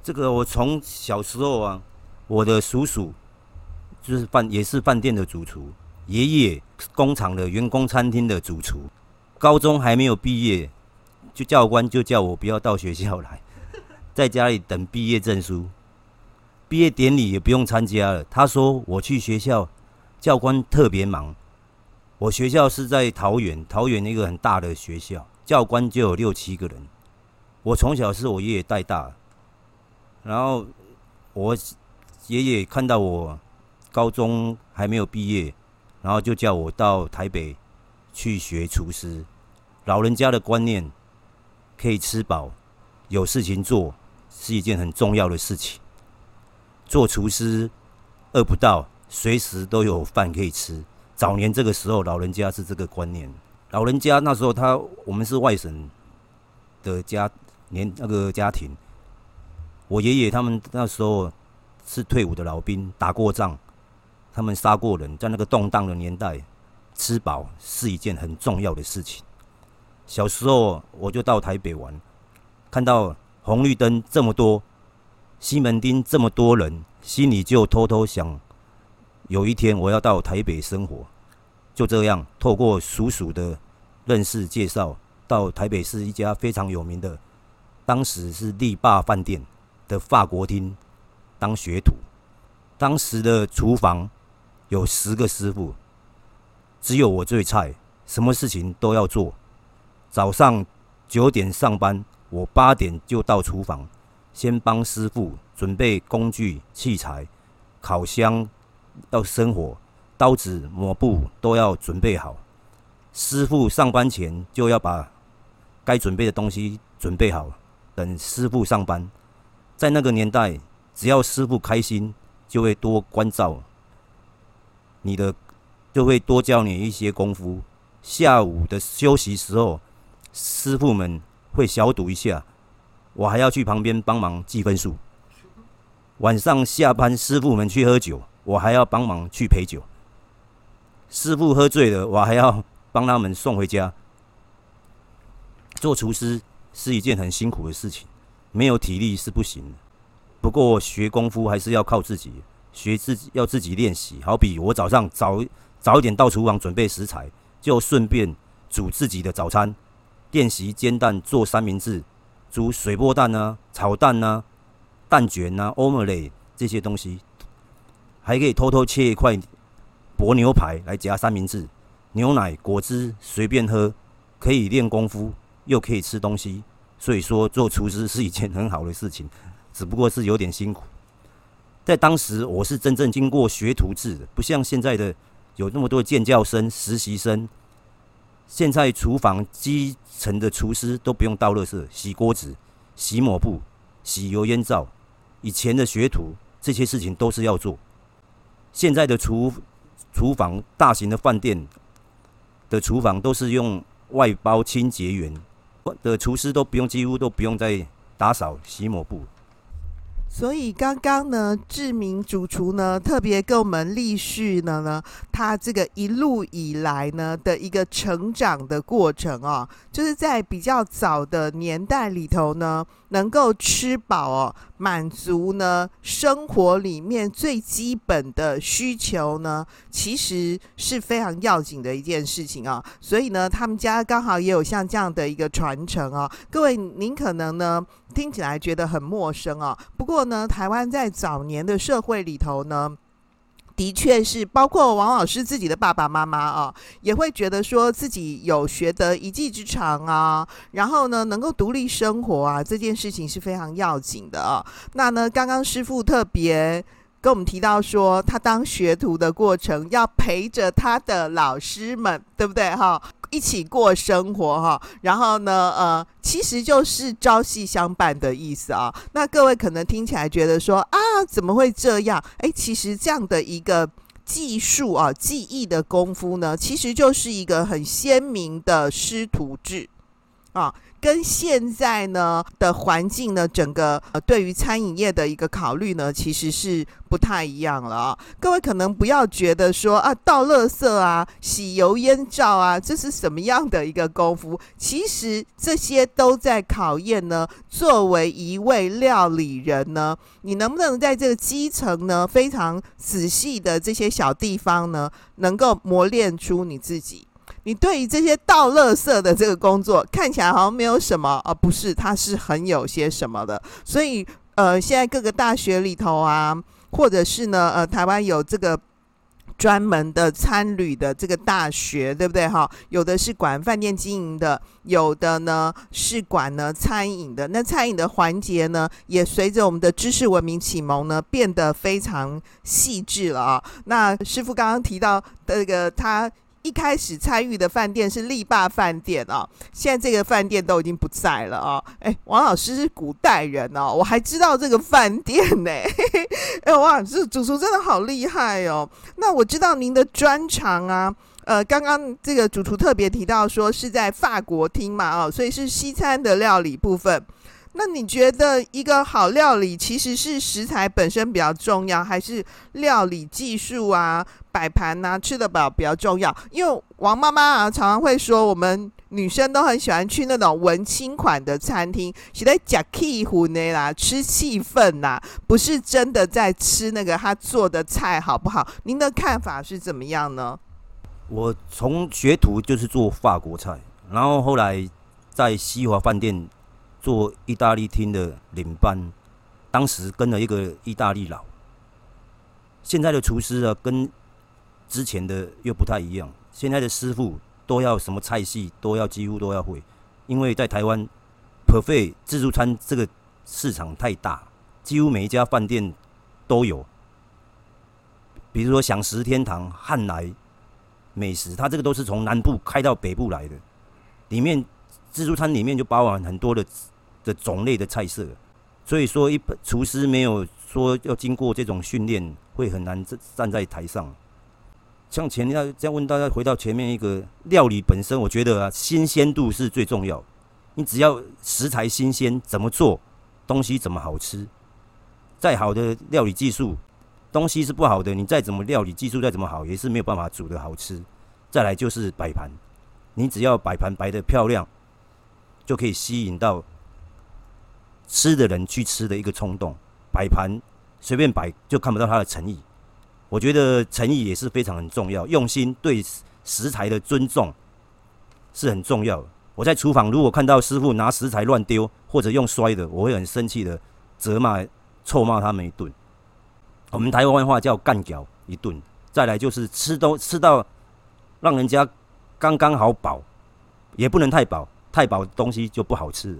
这个我从小时候啊，我的叔叔就是饭也是饭店的主厨，爷爷工厂的员工餐厅的主厨。高中还没有毕业，就教官就叫我不要到学校来，在家里等毕业证书。毕业典礼也不用参加了。他说我去学校，教官特别忙。我学校是在桃园，桃园一个很大的学校，教官就有六七个人。我从小是我爷爷带大，然后我爷爷看到我高中还没有毕业，然后就叫我到台北去学厨师。老人家的观念，可以吃饱，有事情做，是一件很重要的事情。做厨师饿不到，随时都有饭可以吃。早年这个时候，老人家是这个观念。老人家那时候他，我们是外省的家年那个家庭。我爷爷他们那时候是退伍的老兵，打过仗，他们杀过人，在那个动荡的年代，吃饱是一件很重要的事情。小时候我就到台北玩，看到红绿灯这么多，西门町这么多人，心里就偷偷想。有一天我要到台北生活，就这样透过叔叔的认识介绍，到台北市一家非常有名的，当时是力霸饭店的法国厅当学徒。当时的厨房有十个师傅，只有我最菜，什么事情都要做。早上九点上班，我八点就到厨房，先帮师傅准备工具器材，烤箱。要生火，刀子、抹布都要准备好。师傅上班前就要把该准备的东西准备好，等师傅上班。在那个年代，只要师傅开心，就会多关照你的，就会多教你一些功夫。下午的休息时候，师傅们会小赌一下，我还要去旁边帮忙记分数。晚上下班，师傅们去喝酒。我还要帮忙去陪酒，师傅喝醉了，我还要帮他们送回家。做厨师是一件很辛苦的事情，没有体力是不行的。不过学功夫还是要靠自己，学自己要自己练习。好比我早上早早一点到厨房准备食材，就顺便煮自己的早餐，练习煎蛋、做三明治、煮水波蛋啊、炒蛋啊、蛋卷啊、欧姆雷这些东西。还可以偷偷切一块薄牛排来夹三明治，牛奶、果汁随便喝，可以练功夫，又可以吃东西。所以说，做厨师是一件很好的事情，只不过是有点辛苦。在当时，我是真正经过学徒制的，不像现在的有那么多建教生、实习生。现在厨房基层的厨师都不用倒垃圾、洗锅子、洗抹布、洗油烟灶。以前的学徒，这些事情都是要做。现在的厨厨房，大型的饭店的厨房都是用外包清洁员的厨师，都不用，几乎都不用再打扫、洗抹布。所以刚刚呢，志明主厨呢特别跟我们历叙了呢，他这个一路以来呢的一个成长的过程啊，就是在比较早的年代里头呢，能够吃饱哦，满足呢生活里面最基本的需求呢，其实是非常要紧的一件事情啊。所以呢，他们家刚好也有像这样的一个传承啊。各位，您可能呢听起来觉得很陌生啊，不过呢，台湾在早年的社会里头呢。的确是，包括王老师自己的爸爸妈妈啊，也会觉得说自己有学得一技之长啊，然后呢，能够独立生活啊，这件事情是非常要紧的啊。那呢，刚刚师傅特别跟我们提到说，他当学徒的过程要陪着他的老师们，对不对哈？一起过生活哈，然后呢，呃，其实就是朝夕相伴的意思啊。那各位可能听起来觉得说啊，怎么会这样？哎，其实这样的一个技术啊，技艺的功夫呢，其实就是一个很鲜明的师徒制啊。跟现在呢的环境呢，整个呃对于餐饮业的一个考虑呢，其实是不太一样了。各位可能不要觉得说啊，倒垃圾啊、洗油烟罩啊，这是什么样的一个功夫？其实这些都在考验呢，作为一位料理人呢，你能不能在这个基层呢，非常仔细的这些小地方呢，能够磨练出你自己。你对于这些倒垃圾的这个工作看起来好像没有什么，而、不是，它是很有些什么的。所以，呃，现在各个大学里头啊，或者是呢，呃，台湾有这个专门的餐旅的这个大学，对不对？哈，有的是管饭店经营的，有的呢是管呢餐饮的。那餐饮的环节呢，也随着我们的知识文明启蒙呢，变得非常细致了啊。那师傅刚刚提到的这个他。一开始参与的饭店是力霸饭店啊，现在这个饭店都已经不在了啊。哎，王老师是古代人哦，我还知道这个饭店呢。哎，哇，这主厨真的好厉害哦。那我知道您的专长啊，呃，刚刚这个主厨特别提到说是在法国厅嘛，哦，所以是西餐的料理部分。那你觉得一个好料理其实是食材本身比较重要，还是料理技术啊、摆盘啊、吃得饱比较重要？因为王妈妈啊常常会说，我们女生都很喜欢去那种文青款的餐厅，是在假气氛的啦，吃气氛呐，不是真的在吃那个他做的菜好不好？您的看法是怎么样呢？我从学徒就是做法国菜，然后后来在西华饭店。做意大利厅的领班，当时跟了一个意大利佬。现在的厨师啊，跟之前的又不太一样。现在的师傅都要什么菜系都要几乎都要会，因为在台湾，perfect 自助餐这个市场太大，几乎每一家饭店都有。比如说饗食天堂、汉来美食，它这个都是从南部开到北部来的，里面。自助餐里面就包含很多的的种类的菜色，所以说一般厨师没有说要经过这种训练，会很难站站在台上。像前要再问大家，回到前面一个料理本身，我觉得啊，新鲜度是最重要。你只要食材新鲜，怎么做东西怎么好吃。再好的料理技术，东西是不好的，你再怎么料理技术再怎么好，也是没有办法煮的好吃。再来就是摆盘，你只要摆盘摆得漂亮。就可以吸引到吃的人去吃的一个冲动，摆盘随便摆就看不到他的诚意。我觉得诚意也是非常很重要，用心对食材的尊重是很重要的。我在厨房如果看到师傅拿食材乱丢或者用摔的，我会很生气的责骂、臭骂他们一顿。我们台湾话叫干譙一顿。再来就是吃都吃到让人家刚刚好饱，也不能太饱。太饱东西就不好吃。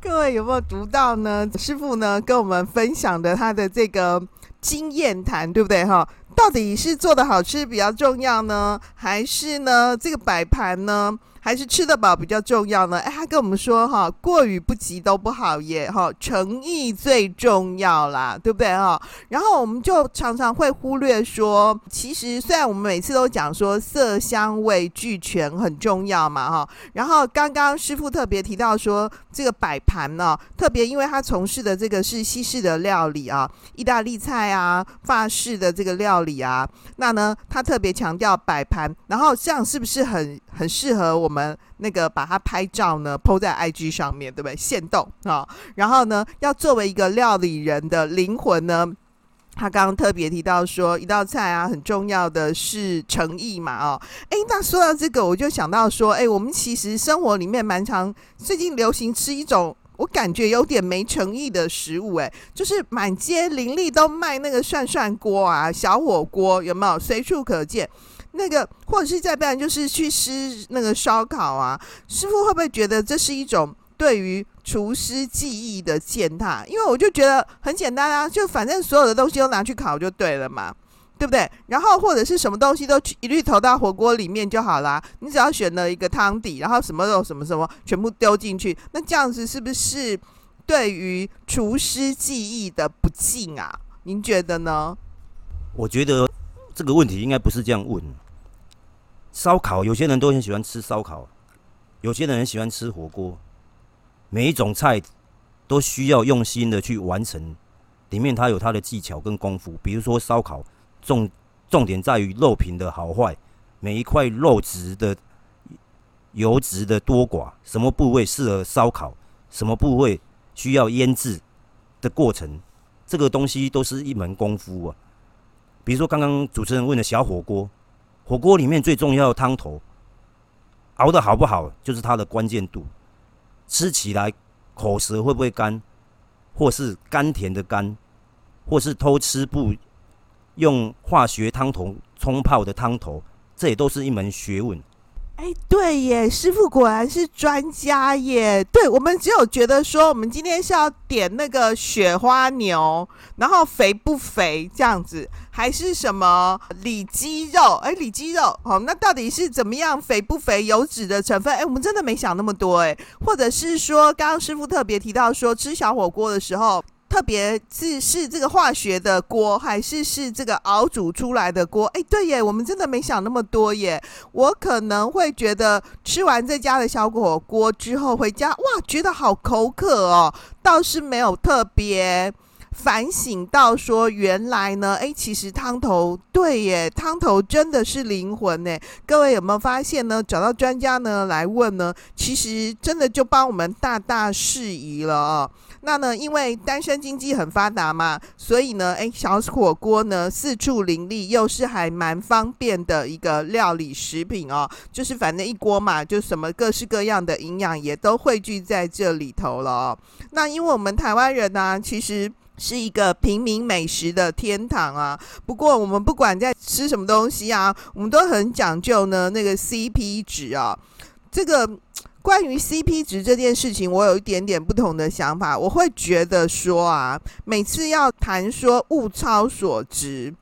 各位有没有读到呢？师傅呢跟我们分享的他的这个经验谈，对不对哈？到底是做的好吃比较重要呢，还是呢这个摆盘呢？还是吃得饱比较重要呢？哎，他跟我们说哈，过犹不及都不好耶哈，诚意最重要啦，对不对哈？然后我们就常常会忽略说，其实虽然我们每次都讲说色香味俱全很重要嘛哈，然后刚刚师傅特别提到说，这个摆盘呢，特别因为他从事的这个是西式的料理啊，意大利菜啊，法式的这个料理啊，那呢他特别强调摆盘，然后这样是不是很很适合我们？我们那个把它拍照呢，PO 在 IG 上面，对不对？现动啊，然后呢，要作为一个料理人的灵魂呢，他刚刚特别提到说，一道菜啊，很重要的是诚意嘛，哦，哎，那说到这个，我就想到说，哎，我们其实生活里面蛮常最近流行吃一种我感觉有点没诚意的食物，哎，就是满街林立都卖那个涮涮锅啊，小火锅有没有？随处可见。那个，或者是再不然就是去吃那个烧烤啊，师傅会不会觉得这是一种对于厨师技艺的践踏？因为我就觉得很简单啊，就反正所有的东西都拿去烤就对了嘛，对不对？然后或者是什么东西都一律投到火锅里面就好啦，你只要选了一个汤底，然后什么肉什么什么全部丢进去，那这样子是不是对于厨师技艺的不敬啊？您觉得呢？我觉得。这个问题应该不是这样问。烧烤，有些人都很喜欢吃烧烤，有些人很喜欢吃火锅，每一种菜都需要用心的去完成，里面它有它的技巧跟功夫。比如说烧烤，重重点在于肉品的好坏，每一块肉质的油脂的多寡，什么部位适合烧烤，什么部位需要腌制的过程，这个东西都是一门功夫啊。比如说刚刚主持人问的小火锅，火锅里面最重要的汤头。熬的好不好，就是它的关键度。吃起来口舌会不会干，或是甘甜的甘，或是偷吃不用化学汤头冲泡的汤头，这也都是一门学问。哎，对耶，师傅果然是专家耶。对，我们只有觉得说，我们今天是要点那个雪花牛，然后肥不肥这样子，还是什么里脊肉？哎，里脊肉，哦，那到底是怎么样肥不肥？油脂的成分？哎，我们真的没想那么多哎。或者是说，刚刚师傅特别提到说，吃小火锅的时候。特别是是这个化学的锅，还是是这个熬煮出来的锅？哎，对耶，我们真的没想那么多耶。我可能会觉得吃完这家的小火锅之后回家，哇，觉得好口渴哦，倒是没有特别。反省到说，原来呢，哎，其实汤头对耶，汤头真的是灵魂呢。各位有没有发现呢？找到专家呢来问呢，其实真的就帮我们大大释疑了哦。那呢，因为单身经济很发达嘛，所以呢，哎，小火锅呢四处林立，又是还蛮方便的一个料理食品哦。就是反正一锅嘛，就什么各式各样的营养也都汇聚在这里头了哦。那因为我们台湾人呢，其实。是一个平民美食的天堂啊！不过我们不管在吃什么东西啊，我们都很讲究呢那个 CP 值啊。这个关于 CP 值这件事情，我有一点点不同的想法。我会觉得说啊，每次要谈说物超所值，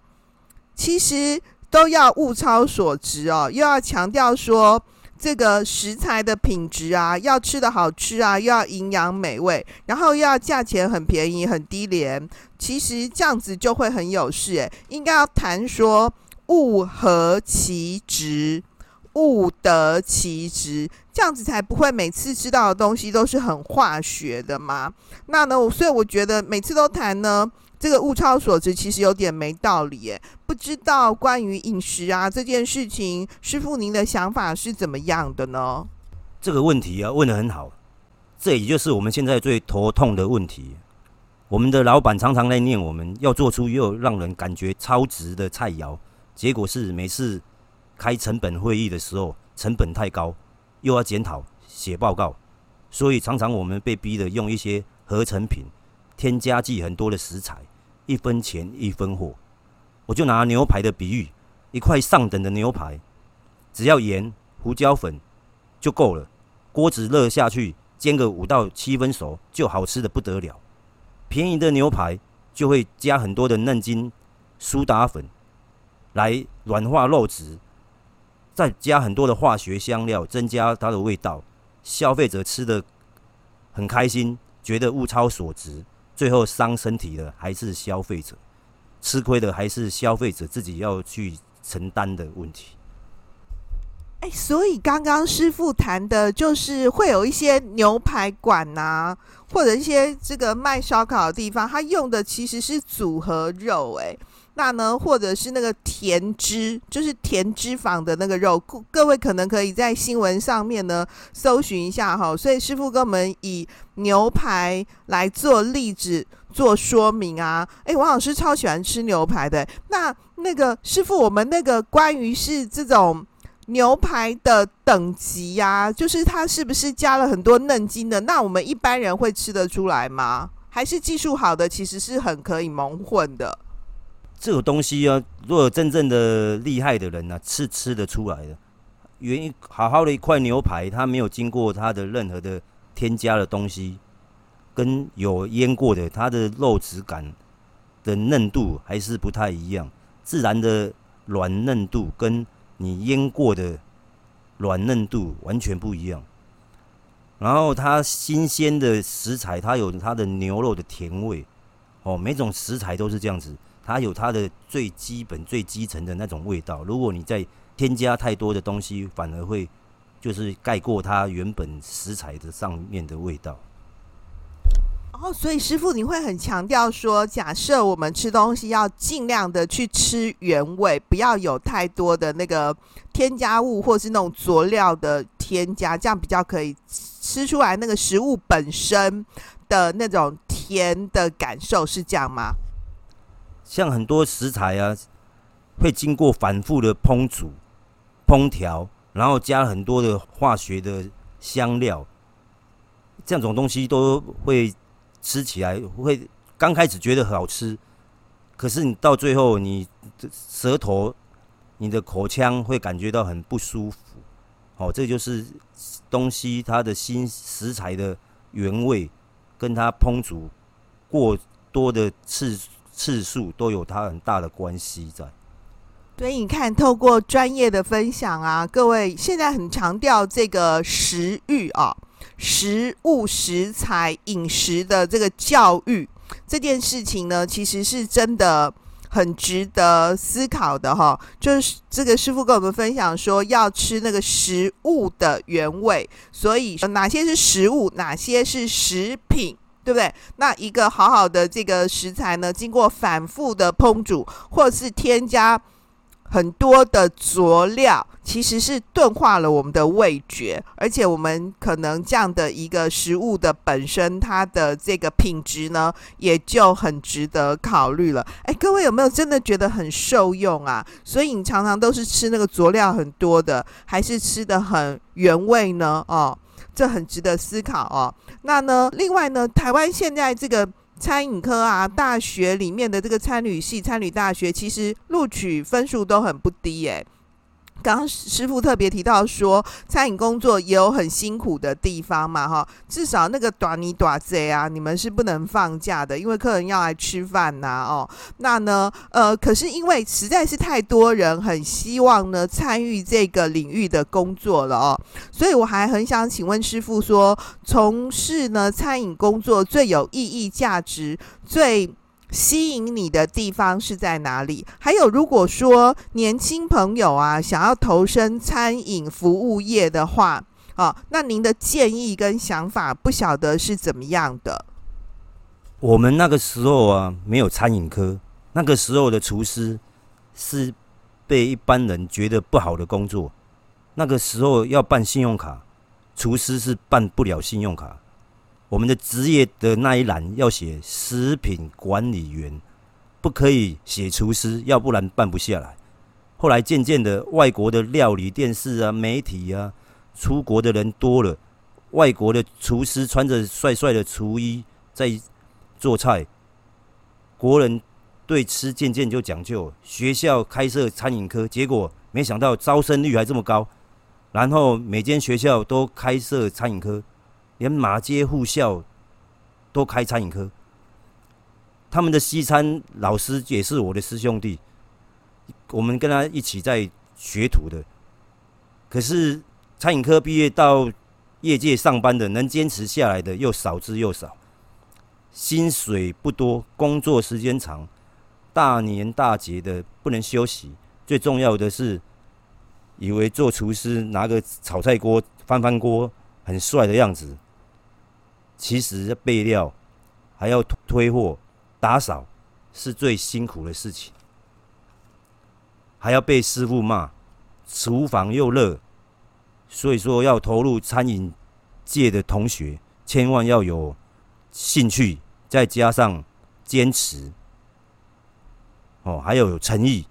其实都要物超所值哦，又要强调说。这个食材的品质啊，要吃的好吃啊，又要营养美味，然后又要价钱很便宜、很低廉。其实这样子就会很有事诶，应该要谈说物合其值，物得其值，这样子才不会每次吃到的东西都是很化学的嘛。那呢，所以我觉得每次都谈呢。这个物超所值其实有点没道理耶，不知道关于饮食啊这件事情，师傅您的想法是怎么样的呢？这个问题啊问得很好，这也就是我们现在最头痛的问题。我们的老板常常在念我们要做出又让人感觉超值的菜肴，结果是每次开成本会议的时候成本太高，又要检讨写报告，所以常常我们被逼的用一些合成品。添加剂很多的食材，一分钱一分货。我就拿牛排的比喻，一块上等的牛排，只要盐、胡椒粉就够了。锅子热下去，煎个五到七分熟，就好吃的不得了。便宜的牛排就会加很多的嫩筋、苏打粉来软化肉质，再加很多的化学香料，增加它的味道。消费者吃得很开心，觉得物超所值。最后伤身体的还是消费者，吃亏的还是消费者自己要去承担的问题。哎，所以刚刚师傅谈的就是会有一些牛排馆呐、啊，或者一些这个卖烧烤的地方，它用的其实是组合肉，哎。那呢，或者是那个甜脂，就是甜脂肪的那个肉，各位可能可以在新闻上面呢搜寻一下哈。所以师傅跟我们以牛排来做例子做说明啊。哎，王老师超喜欢吃牛排的。那那个师傅，我们那个关于是这种牛排的等级呀、就是它是不是加了很多嫩筋的？那我们一般人会吃得出来吗？还是技术好的其实是很可以蒙混的？这个东西啊，如果真正的厉害的人呢、啊，是吃得出来的。原因好好的一块牛排，它没有经过它的任何的添加的东西，跟有腌过的，它的肉质感的嫩度还是不太一样。自然的软嫩度跟你腌过的软嫩度完全不一样。然后它新鲜的食材，它有它的牛肉的甜味。哦，每种食材都是这样子。它有它的最基本、最基层的那种味道。如果你再添加太多的东西，反而会就是盖过它原本食材的上面的味道。哦，所以师傅你会很强调说，假设我们吃东西要尽量的去吃原味，不要有太多的那个添加物或是那种佐料的添加，这样比较可以吃出来那个食物本身的那种甜的感受，是这样吗？像很多食材啊，会经过反复的烹煮、烹调，然后加很多的化学的香料，这种东西都会。吃起来会刚开始觉得很好吃，可是你到最后，你舌头、你的口腔会感觉到很不舒服。哦，这就是东西它的新食材的原味，跟它烹煮过多的次数次数都有它很大的关系在。所以你看，透过专业的分享啊，各位现在很强调这个食欲啊。食物、食材、饮食的这个教育这件事情呢，其实是真的很值得思考的哈。就是这个师傅跟我们分享说，要吃那个食物的原味，所以哪些是食物，哪些是食品，对不对？那一个好好的这个食材呢，经过反复的烹煮，或者是添加。很多的佐料其实是钝化了我们的味觉，而且我们可能这样的一个食物的本身，它的这个品质呢，也就很值得考虑了。哎，各位有没有真的觉得很受用啊？所以你常常都是吃那个佐料很多的，还是吃得很原味呢？哦，这很值得思考哦。那呢，另外呢，台湾现在这个。餐饮科啊，大学里面的这个餐旅系、餐旅大学，其实录取分数都很不低耶。刚刚师傅特别提到说，餐饮工作也有很辛苦的地方嘛，哈，至少那个短你短贼啊，你们是不能放假的，因为客人要来吃饭呐，哦，那呢，呃，可是因为实在是太多人很希望呢参与这个领域的工作了哦，所以我还很想请问师傅说，从事呢餐饮工作最有意义、价值最。吸引你的地方是在哪里？还有，如果说年轻朋友啊想要投身餐饮服务业的话，啊，那您的建议跟想法不晓得是怎么样的？我们那个时候啊，没有餐饮科，那个时候的厨师是被一般人觉得不好的工作。那个时候要办信用卡，厨师是办不了信用卡。我们的职业的那一栏要写食品管理员，不可以写厨师，要不然办不下来。后来渐渐的，外国的料理电视啊、媒体啊，出国的人多了，外国的厨师穿着帅帅的厨衣在做菜，国人对吃渐渐就讲究。学校开设餐饮科，结果没想到招生率还这么高，然后每间学校都开设餐饮科。连马街护校都开餐饮科，他们的西餐老师也是我的师兄弟，我们跟他一起在学徒的。可是餐饮科毕业到业界上班的，能坚持下来的又少之又少，薪水不多，工作时间长，大年大节的不能休息，最重要的是，以为做厨师拿个炒菜锅翻翻锅很帅的样子。其实备料，还要推货、打扫，是最辛苦的事情，还要被师傅骂，厨房又热，所以说要投入餐饮界的同学，千万要有兴趣，再加上坚持，哦，还有有诚意。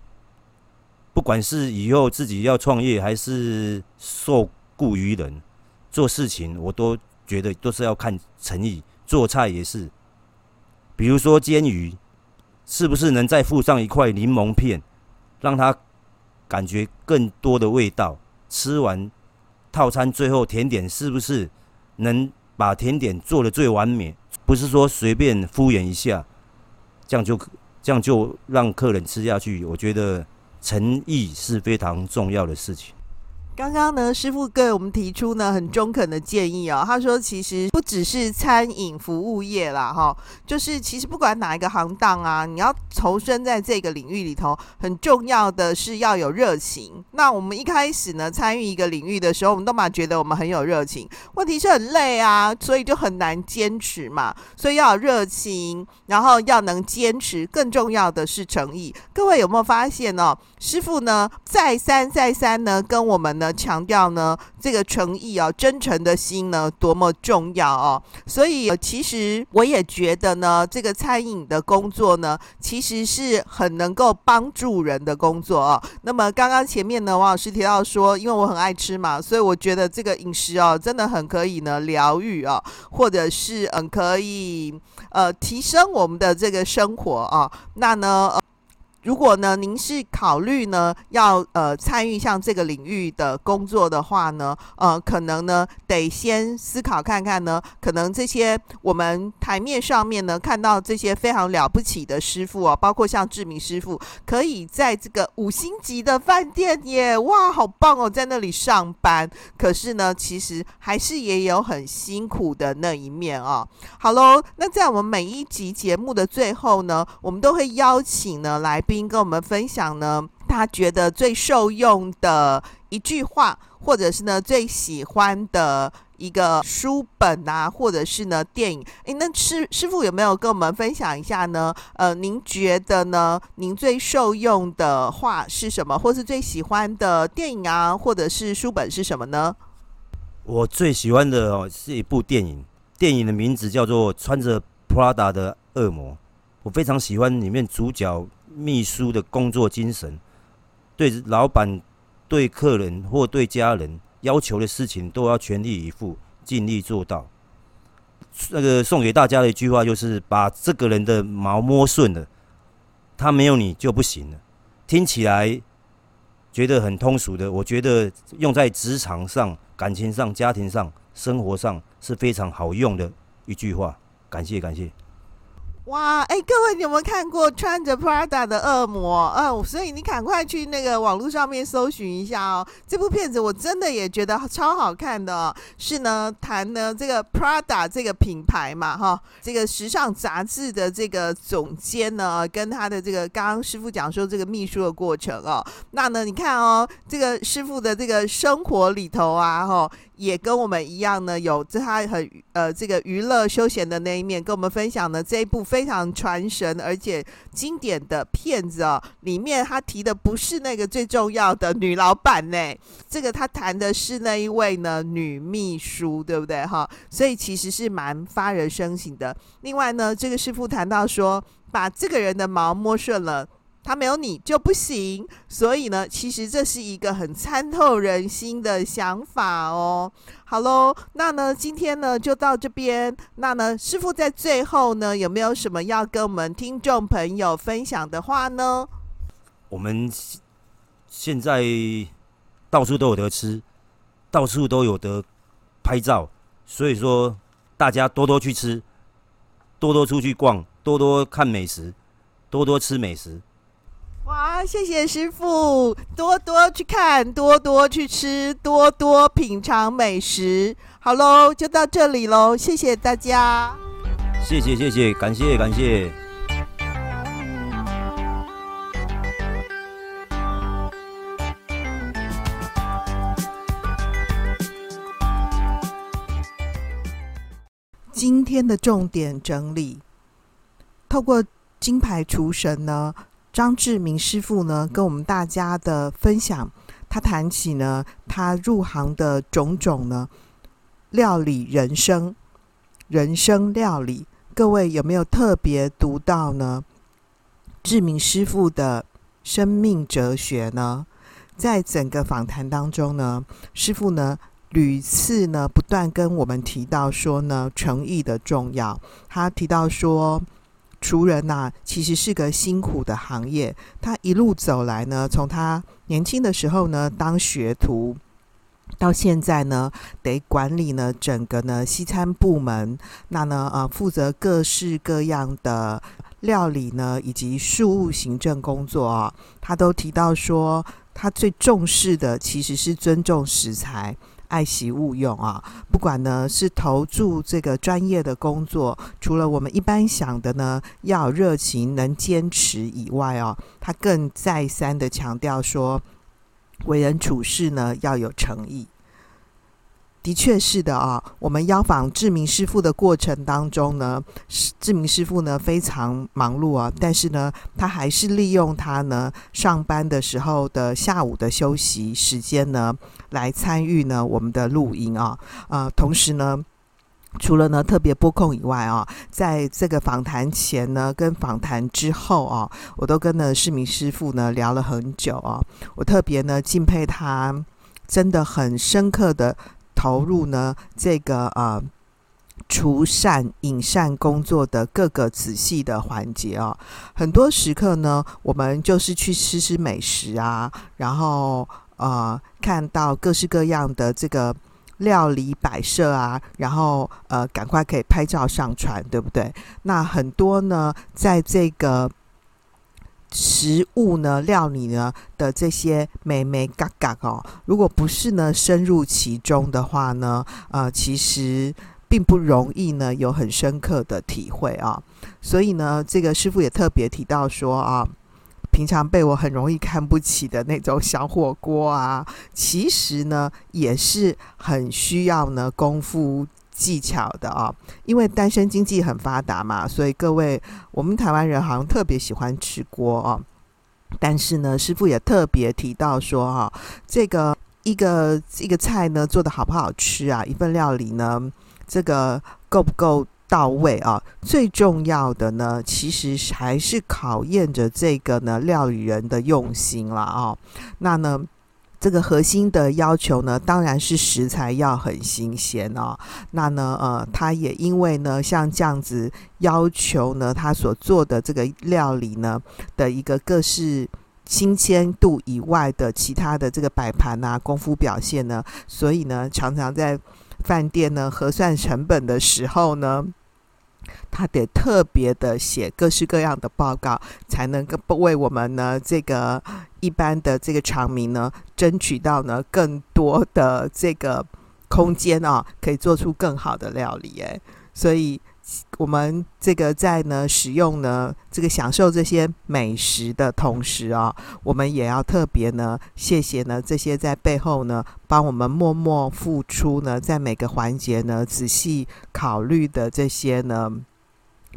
不管是以后自己要创业，还是受雇于人，做事情我都。觉得都是要看诚意，做菜也是。比如说煎鱼，是不是能再附上一块柠檬片，让它感觉更多的味道？吃完套餐最后甜点，是不是能把甜点做的最完美？不是说随便敷衍一下，这样就这样就让客人吃下去。我觉得诚意是非常重要的事情。刚刚呢，师傅给我们提出呢很中肯的建议哦。他说，其实不只是餐饮服务业啦，哈，就是其实不管哪一个行当啊，你要投身在这个领域里头，很重要的是要有热情。那我们一开始呢参与一个领域的时候，我们都嘛觉得我们很有热情，问题是很累啊，所以就很难坚持嘛。所以要有热情，然后要能坚持，更重要的是诚意。各位有没有发现、哦？师傅呢再三再三呢跟我们呢。强调呢，这个诚意啊，真诚的心呢，多么重要哦。所以，其实我也觉得呢，这个餐饮的工作呢，其实是很能够帮助人的工作哦。那么，刚刚前面呢，王老师提到说，因为我很爱吃嘛，所以我觉得这个饮食哦，真的很可以呢疗愈哦，或者是嗯，可以呃提升我们的这个生活啊。那呢？如果呢，您是考虑呢要呃参与像这个领域的工作的话呢，呃，可能呢得先思考看看呢，可能这些我们台面上面呢看到这些非常了不起的师傅哦，包括像志明师傅，可以在这个五星级的饭店耶，哇，好棒哦，在那里上班。可是呢，其实还是也有很辛苦的那一面哦。好喽，那在我们每一集节目的最后呢，我们都会邀请呢来宾。跟我们分享呢，他觉得最受用的一句话，或者是呢最喜欢的一个书本啊，或者是呢电影。诶，那师师傅有没有跟我们分享一下呢？呃，您觉得呢？您最受用的话是什么？或是最喜欢的电影啊，或者是书本是什么呢？我最喜欢的哦是一部电影，电影的名字叫做《穿着 Prada 的恶魔》。我非常喜欢里面主角。秘书的工作精神，对老板、对客人或对家人要求的事情，都要全力以赴、尽力做到。那个送给大家的一句话就是：把这个人的毛摸顺了，他没有你就不行了。听起来觉得很通俗的，我觉得用在职场上、感情上、家庭上、生活上是非常好用的一句话。感谢，感谢。哇，哎，各位，你有没有看过穿着 Prada 的恶魔？哦，所以你赶快去那个网络上面搜寻一下哦。这部片子我真的也觉得超好看的哦。是呢，谈呢这个 Prada 这个品牌嘛，哈，这个时尚杂志的这个总监呢，跟他的这个刚刚师傅讲说这个秘书的过程哦。那呢，你看哦，这个师傅的这个生活里头啊，哈。也跟我们一样呢，有这他很呃这个娱乐休闲的那一面，跟我们分享呢这一部分非常传神而且经典的片子哦。里面他提的不是那个最重要的女老板呢，这个他谈的是那一位呢女秘书，对不对哈？所以其实是蛮发人深省的。另外呢，这个师傅谈到说，把这个人的毛摸顺了。他没有你就不行，所以呢，其实这是一个很参透人心的想法哦。好喽，那呢，今天呢就到这边。那呢，师傅在最后呢，有没有什么要跟我们听众朋友分享的话呢？我们现在到处都有得吃，到处都有得拍照，所以说大家多多去吃，多多出去逛，多多看美食，多多吃美食。哇，谢谢师傅，多多去看，多多去吃，多多品尝美食。好喽，就到这里喽，谢谢大家。谢谢谢谢，感谢感谢。今天的重点整理，透过金牌厨神呢。张志明师傅呢，跟我们大家的分享，他谈起呢，他入行的种种呢，料理人生，人生料理，各位有没有特别读到呢？志明师傅的生命哲学呢，在整个访谈当中呢，师傅呢屡次呢不断跟我们提到说呢，诚意的重要，他提到说。厨人呐、其实是个辛苦的行业。他一路走来呢，从他年轻的时候呢，当学徒，到现在呢，得管理呢整个呢西餐部门。那呢，呃，负责各式各样的料理呢，以及事务行政工作啊。他都提到说，他最重视的其实是尊重食材。爱惜勿用啊，不管呢是投注这个专业的工作，除了我们一般想的呢要热情、能坚持以外哦，他更再三的强调说，为人处事呢要有诚意。的确是的啊，我们邀访志明师傅的过程当中呢，志明师傅呢非常忙碌啊，但是呢，他还是利用他呢上班的时候的下午的休息时间呢，来参与呢我们的录音啊，呃，同时呢，除了呢特别播控以外啊，在这个访谈前呢跟访谈之后啊，我都跟呢志明师傅呢聊了很久啊，我特别呢敬佩他，真的很深刻的。投入呢这个呃厨膳饮膳工作的各个仔细的环节啊，很多时刻呢，我们就是去吃吃美食啊，然后呃看到各式各样的这个料理摆设啊，然后呃赶快可以拍照上传，对不对？那很多呢，在这个。食物呢，料理呢的这些美眉嘎嘎哦，如果不是呢深入其中的话呢，呃，其实并不容易呢有很深刻的体会啊。所以呢，这个师傅也特别提到说啊，平常被我很容易看不起的那种小火锅啊，其实呢也是很需要呢功夫。技巧的啊，因为单身经济很发达嘛，所以各位我们台湾人好像特别喜欢吃锅啊。但是呢，师傅也特别提到说哈，这个一个一个菜呢做得好不好吃啊，一份料理呢这个够不够到位啊？最重要的呢，其实还是考验着这个呢料理人的用心了啊。那呢？这个核心的要求呢，当然是食材要很新鲜哦。那呢，呃，他也因为呢，像这样子要求呢，他所做的这个料理呢的一个各式新鲜度以外的其他的这个摆盘啊、功夫表现呢，所以呢，常常在饭店呢核算成本的时候呢。他得特别的写各式各样的报告，才能够为我们呢这个一般的这个常民呢争取到呢更多的这个空间啊，可以做出更好的料理。哎，所以。我们这个在呢使用呢这个享受这些美食的同时啊，我们也要特别呢谢谢呢这些在背后呢帮我们默默付出呢，在每个环节呢仔细考虑的这些呢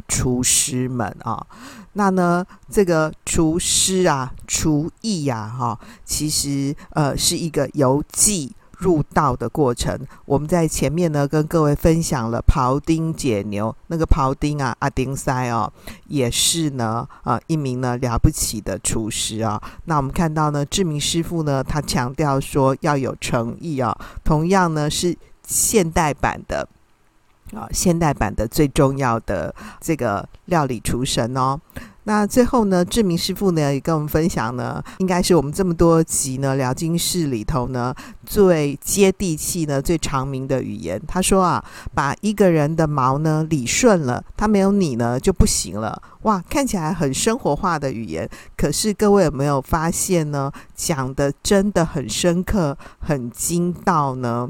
厨师们啊。那呢这个厨师啊厨艺呀哈，其实呃是一个由技。入道的过程，我们在前面呢跟各位分享了庖丁解牛，那个庖丁啊阿丁塞哦，也是呢啊、呃、一名呢了不起的厨师啊。那我们看到呢志明师傅呢，他强调说要有诚意啊，同样呢是现代版的啊现代版的最重要的这个料理厨神哦。那最后呢，志明师傅呢也跟我们分享呢，应该是我们这么多集呢聊经室里头呢最接地气呢最常民的语言。他说啊，把一个人的毛呢理顺了，他没有你呢就不行了。哇，看起来很生活化的语言，可是各位有没有发现呢？讲得真的很深刻，很精到呢。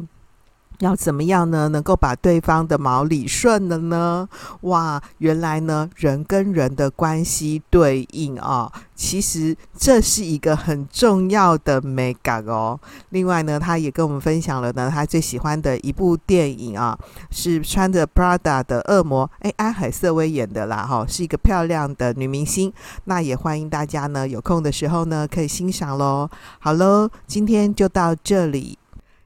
要怎么样呢？能够把对方的毛理顺了呢？哇，原来呢，人跟人的关系对应啊，其实这是一个很重要的美感哦。另外呢，他也跟我们分享了呢，他最喜欢的一部电影啊，是穿着 Prada 的恶魔，哎，安海瑟薇演的啦，哈，是一个漂亮的女明星。那也欢迎大家呢，有空的时候呢，可以欣赏喽。好喽，今天就到这里。